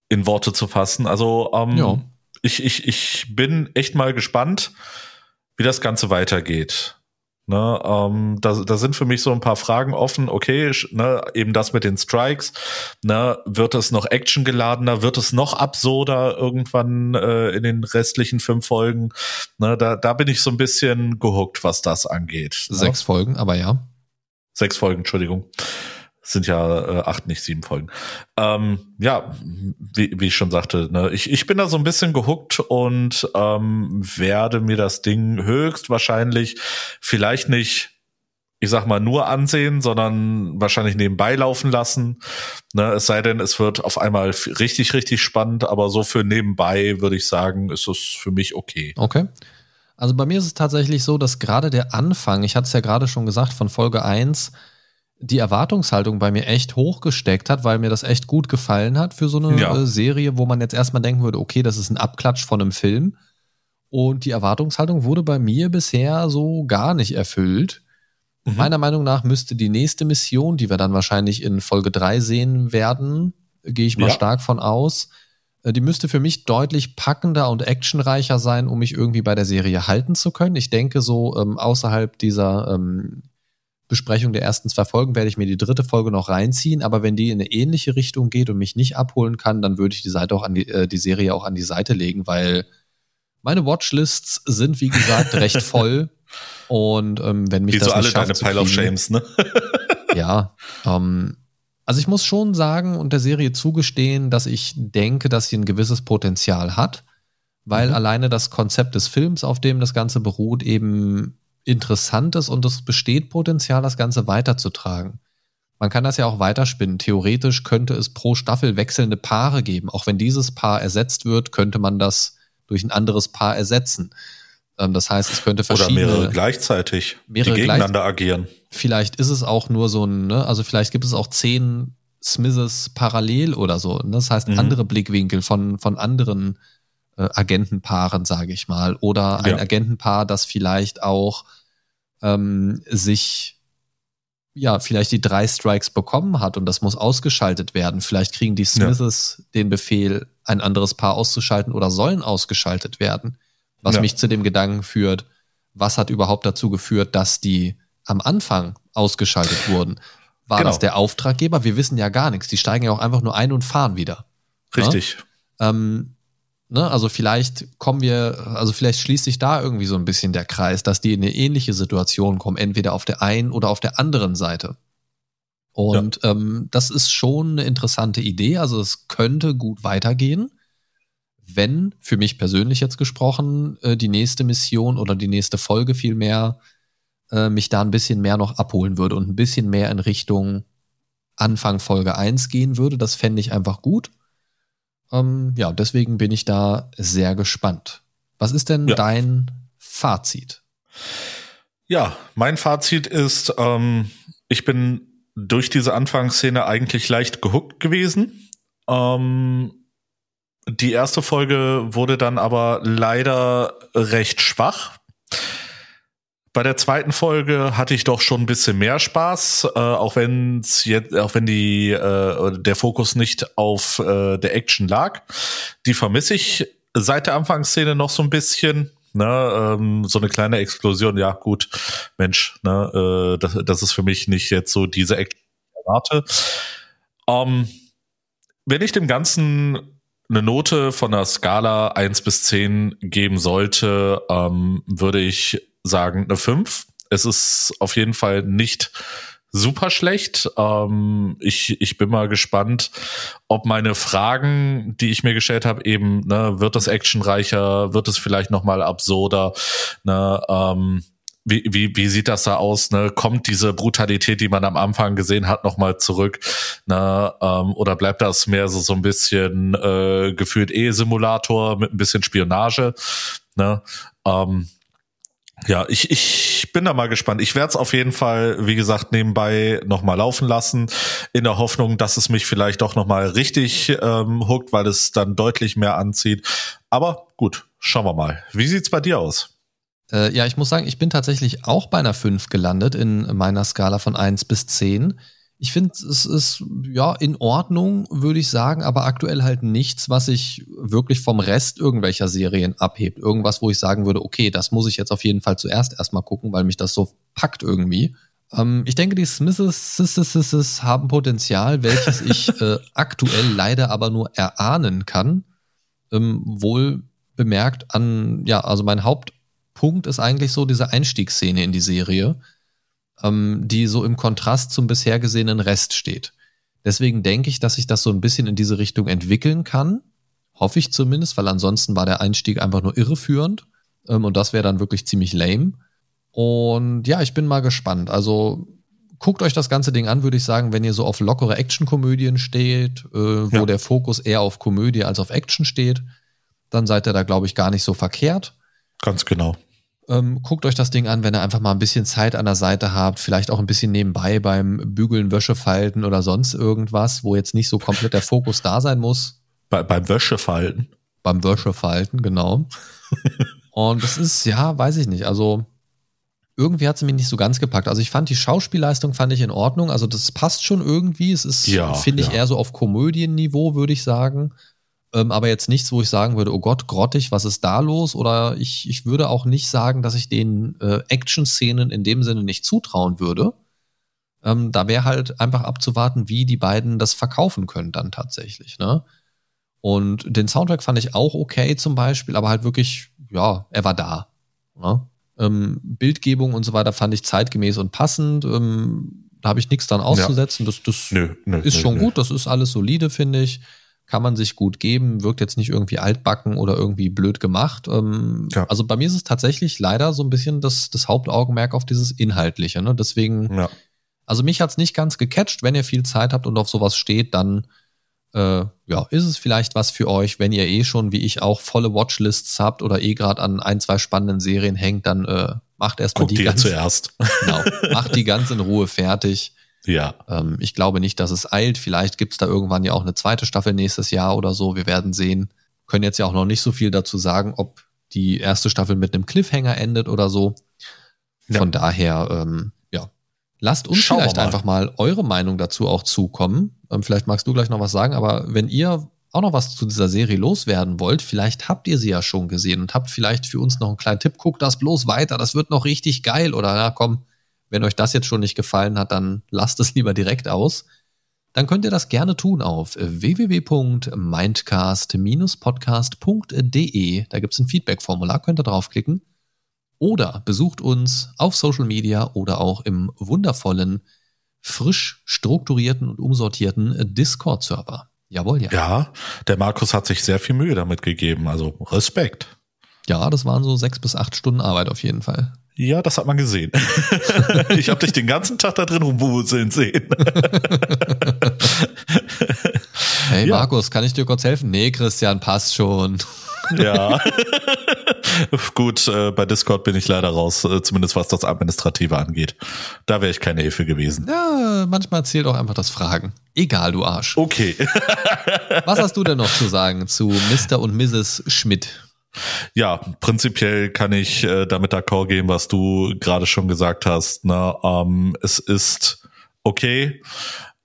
in Worte zu fassen. Also ähm, Ja. ich, ich, ich bin echt mal gespannt, wie das Ganze weitergeht. Ne, ähm, da, da sind für mich so ein paar Fragen offen. Okay, ne, eben das mit den Strikes. Ne, wird es noch actiongeladener? Wird es noch absurder irgendwann äh, in den restlichen fünf Folgen? Ne, da, da bin ich so ein bisschen gehuckt, was das angeht. Ne? Sechs Folgen, aber ja. Sechs Folgen, Entschuldigung sind ja äh, acht, nicht sieben Folgen. Ähm, ja, wie, wie ich schon sagte, ne, ich, ich bin da so ein bisschen gehuckt und ähm, werde mir das Ding höchstwahrscheinlich vielleicht nicht, ich sag mal, nur ansehen, sondern wahrscheinlich nebenbei laufen lassen. Ne, es sei denn, es wird auf einmal richtig, richtig spannend, aber so für nebenbei würde ich sagen, ist es für mich okay. Okay. Also bei mir ist es tatsächlich so, dass gerade der Anfang, ich hatte es ja gerade schon gesagt, von Folge eins die Erwartungshaltung bei mir echt hochgesteckt hat, weil mir das echt gut gefallen hat für so eine ja. Äh, Serie, wo man jetzt erstmal denken würde, okay, das ist ein Abklatsch von einem Film. Und die Erwartungshaltung wurde bei mir bisher so gar nicht erfüllt. Mhm. Meiner Meinung nach müsste die nächste Mission, die wir dann wahrscheinlich in Folge 3 sehen werden, gehe ich mal ja. stark von aus, äh, die müsste für mich deutlich packender und actionreicher sein, um mich irgendwie bei der Serie halten zu können. Ich denke, so ähm, außerhalb dieser ähm, Besprechung der ersten zwei Folgen werde ich mir die dritte Folge noch reinziehen, aber wenn die in eine ähnliche Richtung geht und mich nicht abholen kann, dann würde ich die Seite auch an die, äh, die Serie auch an die Seite legen, weil meine Watchlists sind, wie gesagt, recht voll. Und ähm, wenn mich wie das so alle deine Pile of Shames, ne? ja, ähm, also ich muss schon sagen und der Serie zugestehen, dass ich denke, dass sie ein gewisses Potenzial hat, weil mhm. alleine das Konzept des Films, auf dem das Ganze beruht, eben interessant ist und es besteht Potenzial, das Ganze weiterzutragen. Man kann das ja auch weiterspinnen. Theoretisch könnte es pro Staffel wechselnde Paare geben. Auch wenn dieses Paar ersetzt wird, könnte man das durch ein anderes Paar ersetzen. Ähm, das heißt, es könnte verschiedene. Oder mehrere gleichzeitig, mehrere die gegeneinander gleich, agieren. Vielleicht ist es auch nur so ein, ne? also vielleicht gibt es auch zehn Smiths parallel oder so. Ne? Das heißt, mhm. andere Blickwinkel von, von anderen äh, Agentenpaaren, sage ich mal, oder ein ja. Agentenpaar, das vielleicht auch ähm, sich ja, vielleicht die drei Strikes bekommen hat und das muss ausgeschaltet werden. Vielleicht kriegen die Smiths ja. den Befehl, ein anderes Paar auszuschalten oder sollen ausgeschaltet werden. Was ja. mich zu dem Gedanken führt, was hat überhaupt dazu geführt, dass die am Anfang ausgeschaltet wurden? War genau. das der Auftraggeber? Wir wissen ja gar nichts. Die steigen ja auch einfach nur ein und fahren wieder. Richtig. Ja? Ähm, Ne? Also vielleicht kommen wir, also vielleicht schließt sich da irgendwie so ein bisschen der Kreis, dass die in eine ähnliche Situation kommen, entweder auf der einen oder auf der anderen Seite. Und ja. ähm, das ist schon eine interessante Idee. Also es könnte gut weitergehen, wenn, für mich persönlich jetzt gesprochen, äh, die nächste Mission oder die nächste Folge vielmehr äh, mich da ein bisschen mehr noch abholen würde und ein bisschen mehr in Richtung Anfang Folge 1 gehen würde. Das fände ich einfach gut. Ähm, ja, deswegen bin ich da sehr gespannt. Was ist denn ja. dein Fazit? Ja, mein Fazit ist, ähm, ich bin durch diese Anfangsszene eigentlich leicht gehuckt gewesen. Ähm, die erste Folge wurde dann aber leider recht schwach. Bei der zweiten Folge hatte ich doch schon ein bisschen mehr Spaß, äh, auch wenn jetzt, auch wenn die äh, der Fokus nicht auf äh, der Action lag. Die vermisse ich seit der Anfangsszene noch so ein bisschen. Ne, ähm, so eine kleine Explosion, ja gut, Mensch, ne, äh, das, das ist für mich nicht jetzt so diese Action erwarte. Ähm, wenn ich dem Ganzen eine Note von der Skala eins bis zehn geben sollte, ähm, würde ich sagen eine 5. Es ist auf jeden Fall nicht super schlecht. Ähm, ich, ich bin mal gespannt, ob meine Fragen, die ich mir gestellt habe, eben, ne, wird es actionreicher, wird es vielleicht nochmal absurder, ne, ähm, wie, wie, wie sieht das da aus? Ne? Kommt diese Brutalität, die man am Anfang gesehen hat, nochmal zurück? Ne? Ähm, oder bleibt das mehr so, so ein bisschen äh, gefühlt E-Simulator mit ein bisschen Spionage? Ne? Ähm, ja, ich, ich bin da mal gespannt. Ich werde es auf jeden Fall, wie gesagt, nebenbei nochmal laufen lassen, in der Hoffnung, dass es mich vielleicht doch nochmal richtig ähm, hookt, weil es dann deutlich mehr anzieht. Aber gut, schauen wir mal. Wie sieht's bei dir aus? Äh, ja, ich muss sagen, ich bin tatsächlich auch bei einer 5 gelandet in meiner Skala von 1 bis 10. ich finde, es ist ja in Ordnung, würde ich sagen, aber aktuell halt nichts, was sich wirklich vom Rest irgendwelcher Serien abhebt. Irgendwas, wo ich sagen würde, okay, das muss ich jetzt auf jeden Fall zuerst erstmal gucken, weil mich das so packt irgendwie. Ähm, ich denke, die Smiths haben Potenzial, welches ich äh, aktuell leider aber nur erahnen kann. Ähm, wohl bemerkt an, ja, also mein Hauptpunkt ist eigentlich so diese Einstiegsszene in die Serie ähm, die so im Kontrast zum bisher gesehenen Rest steht. Deswegen denke ich, dass sich das so ein bisschen in diese Richtung entwickeln kann. Hoffe ich zumindest, weil ansonsten war der Einstieg einfach nur irreführend. Ähm, und das wäre dann wirklich ziemlich lame. Und ja, ich bin mal gespannt. Also guckt euch das ganze Ding an, würde ich sagen, wenn ihr so auf lockere Actionkomödien steht, äh, wo ja. der Fokus eher auf Komödie als auf Action steht, dann seid ihr da, glaube ich, gar nicht so verkehrt. Ganz genau. Ähm, guckt euch das Ding an, wenn ihr einfach mal ein bisschen Zeit an der Seite habt, vielleicht auch ein bisschen nebenbei beim Bügeln, Wäschefalten oder sonst irgendwas, wo jetzt nicht so komplett der Fokus da sein muss. Bei, beim Wäschefalten? Beim Wäschefalten, genau. Und das ist, ja, weiß ich nicht. Also irgendwie hat sie mich nicht so ganz gepackt. Also ich fand die Schauspielleistung fand ich in Ordnung. Also das passt schon irgendwie. Es ist, ja, finde ich, ja. eher so auf Komödienniveau, würde ich sagen ähm, aber jetzt nichts, wo ich sagen würde, oh Gott, grottig, was ist da los? Oder ich, ich würde auch nicht sagen, dass ich den äh, Action-Szenen in dem Sinne nicht zutrauen würde. Ähm, da wäre halt einfach abzuwarten, wie die beiden das verkaufen können dann tatsächlich. Ne? Und den Soundtrack fand ich auch okay zum Beispiel, aber halt wirklich, ja, er war da. Ne? Ähm, Bildgebung und so weiter fand ich zeitgemäß und passend. Ähm, da habe ich nichts dran auszusetzen. Ja. Das, das nö, nö, ist nö, schon gut, das ist alles solide, finde ich kann man sich gut geben, wirkt jetzt nicht irgendwie altbacken oder irgendwie blöd gemacht. Ähm, ja. Also bei mir ist es tatsächlich leider so ein bisschen das, das Hauptaugenmerk auf dieses Inhaltliche. Ne? Deswegen, ja. also mich hat's nicht ganz gecatcht. Wenn ihr viel Zeit habt und auf sowas steht, dann äh, ja, ist es vielleicht was für euch. Wenn ihr eh schon, wie ich auch, volle Watchlists habt oder eh gerade an ein, zwei spannenden Serien hängt, dann äh, macht erstmal die, die ganz, zuerst. Genau, macht die ganz in Ruhe fertig. Ja. Ähm, ich glaube nicht, dass es eilt. Vielleicht gibt's da irgendwann ja auch eine zweite Staffel nächstes Jahr oder so. Wir werden sehen. Können jetzt ja auch noch nicht so viel dazu sagen, ob die erste Staffel mit einem Cliffhanger endet oder so. Ja. Von daher, ähm, ja. Lasst uns Schauen vielleicht mal. einfach mal eure Meinung dazu auch zukommen. Ähm, vielleicht magst du gleich noch was sagen, aber wenn ihr auch noch was zu dieser Serie loswerden wollt, vielleicht habt ihr sie ja schon gesehen und habt vielleicht für uns noch einen kleinen Tipp, guckt das bloß weiter, das wird noch richtig geil oder na komm, wenn euch das jetzt schon nicht gefallen hat, dann lasst es lieber direkt aus. Dann könnt ihr das gerne tun auf www.mindcast-podcast.de. Da gibt es ein Feedback-Formular, könnt ihr draufklicken. Oder besucht uns auf Social Media oder auch im wundervollen, frisch strukturierten und umsortierten Discord-Server. Jawohl, ja. Ja, der Markus hat sich sehr viel Mühe damit gegeben, also Respekt. Ja, das waren so sechs bis acht Stunden Arbeit auf jeden Fall. Ja, das hat man gesehen. ich habe dich den ganzen Tag da drin rumwuseln sehen. hey ja. Markus, kann ich dir kurz helfen? Nee, Christian, passt schon. ja. Gut, äh, bei Discord bin ich leider raus, äh, zumindest was das Administrative angeht. Da wäre ich keine Hilfe gewesen. Ja, manchmal zählt auch einfach das Fragen. Egal, du Arsch. Okay. was hast du denn noch zu sagen zu Mr. und Mrs. Schmidt? Ja, prinzipiell kann ich äh, damit d'accord gehen, was du gerade schon gesagt hast. Ne? Ähm, es ist okay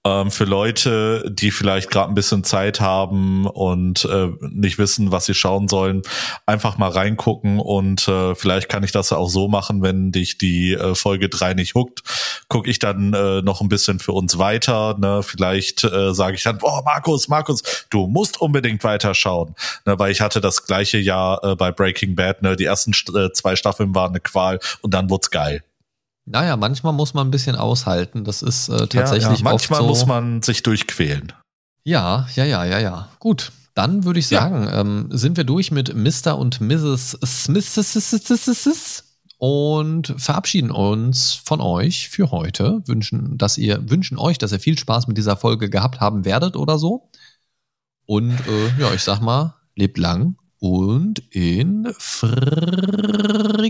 ähm, für Leute, die vielleicht gerade ein bisschen Zeit haben und äh, nicht wissen, was sie schauen sollen, einfach mal reingucken und äh, vielleicht kann ich das auch so machen, wenn dich die äh, Folge drei nicht huckt, gucke ich dann äh, noch ein bisschen für uns weiter. Ne? Vielleicht äh, sage ich dann, boah, Markus, Markus, du musst unbedingt weiterschauen. Ne? Weil ich hatte das gleiche Jahr äh, bei Breaking Bad, ne? die ersten äh, zwei Staffeln waren eine Qual und dann wurd's geil. Naja, manchmal muss man ein bisschen aushalten. Das ist äh, tatsächlich ja, ja. Manchmal so. muss man sich durchquälen. Ja, ja, ja, ja, ja. Gut, dann würde ich sagen, ja. ähm, sind wir durch mit Mr. und Mrs. Smith und verabschieden uns von euch für heute. Wünschen, dass ihr wünschen euch, dass ihr viel Spaß mit dieser Folge gehabt haben werdet oder so. Und äh, ja, ich sag mal, lebt lang und in Frikadellen.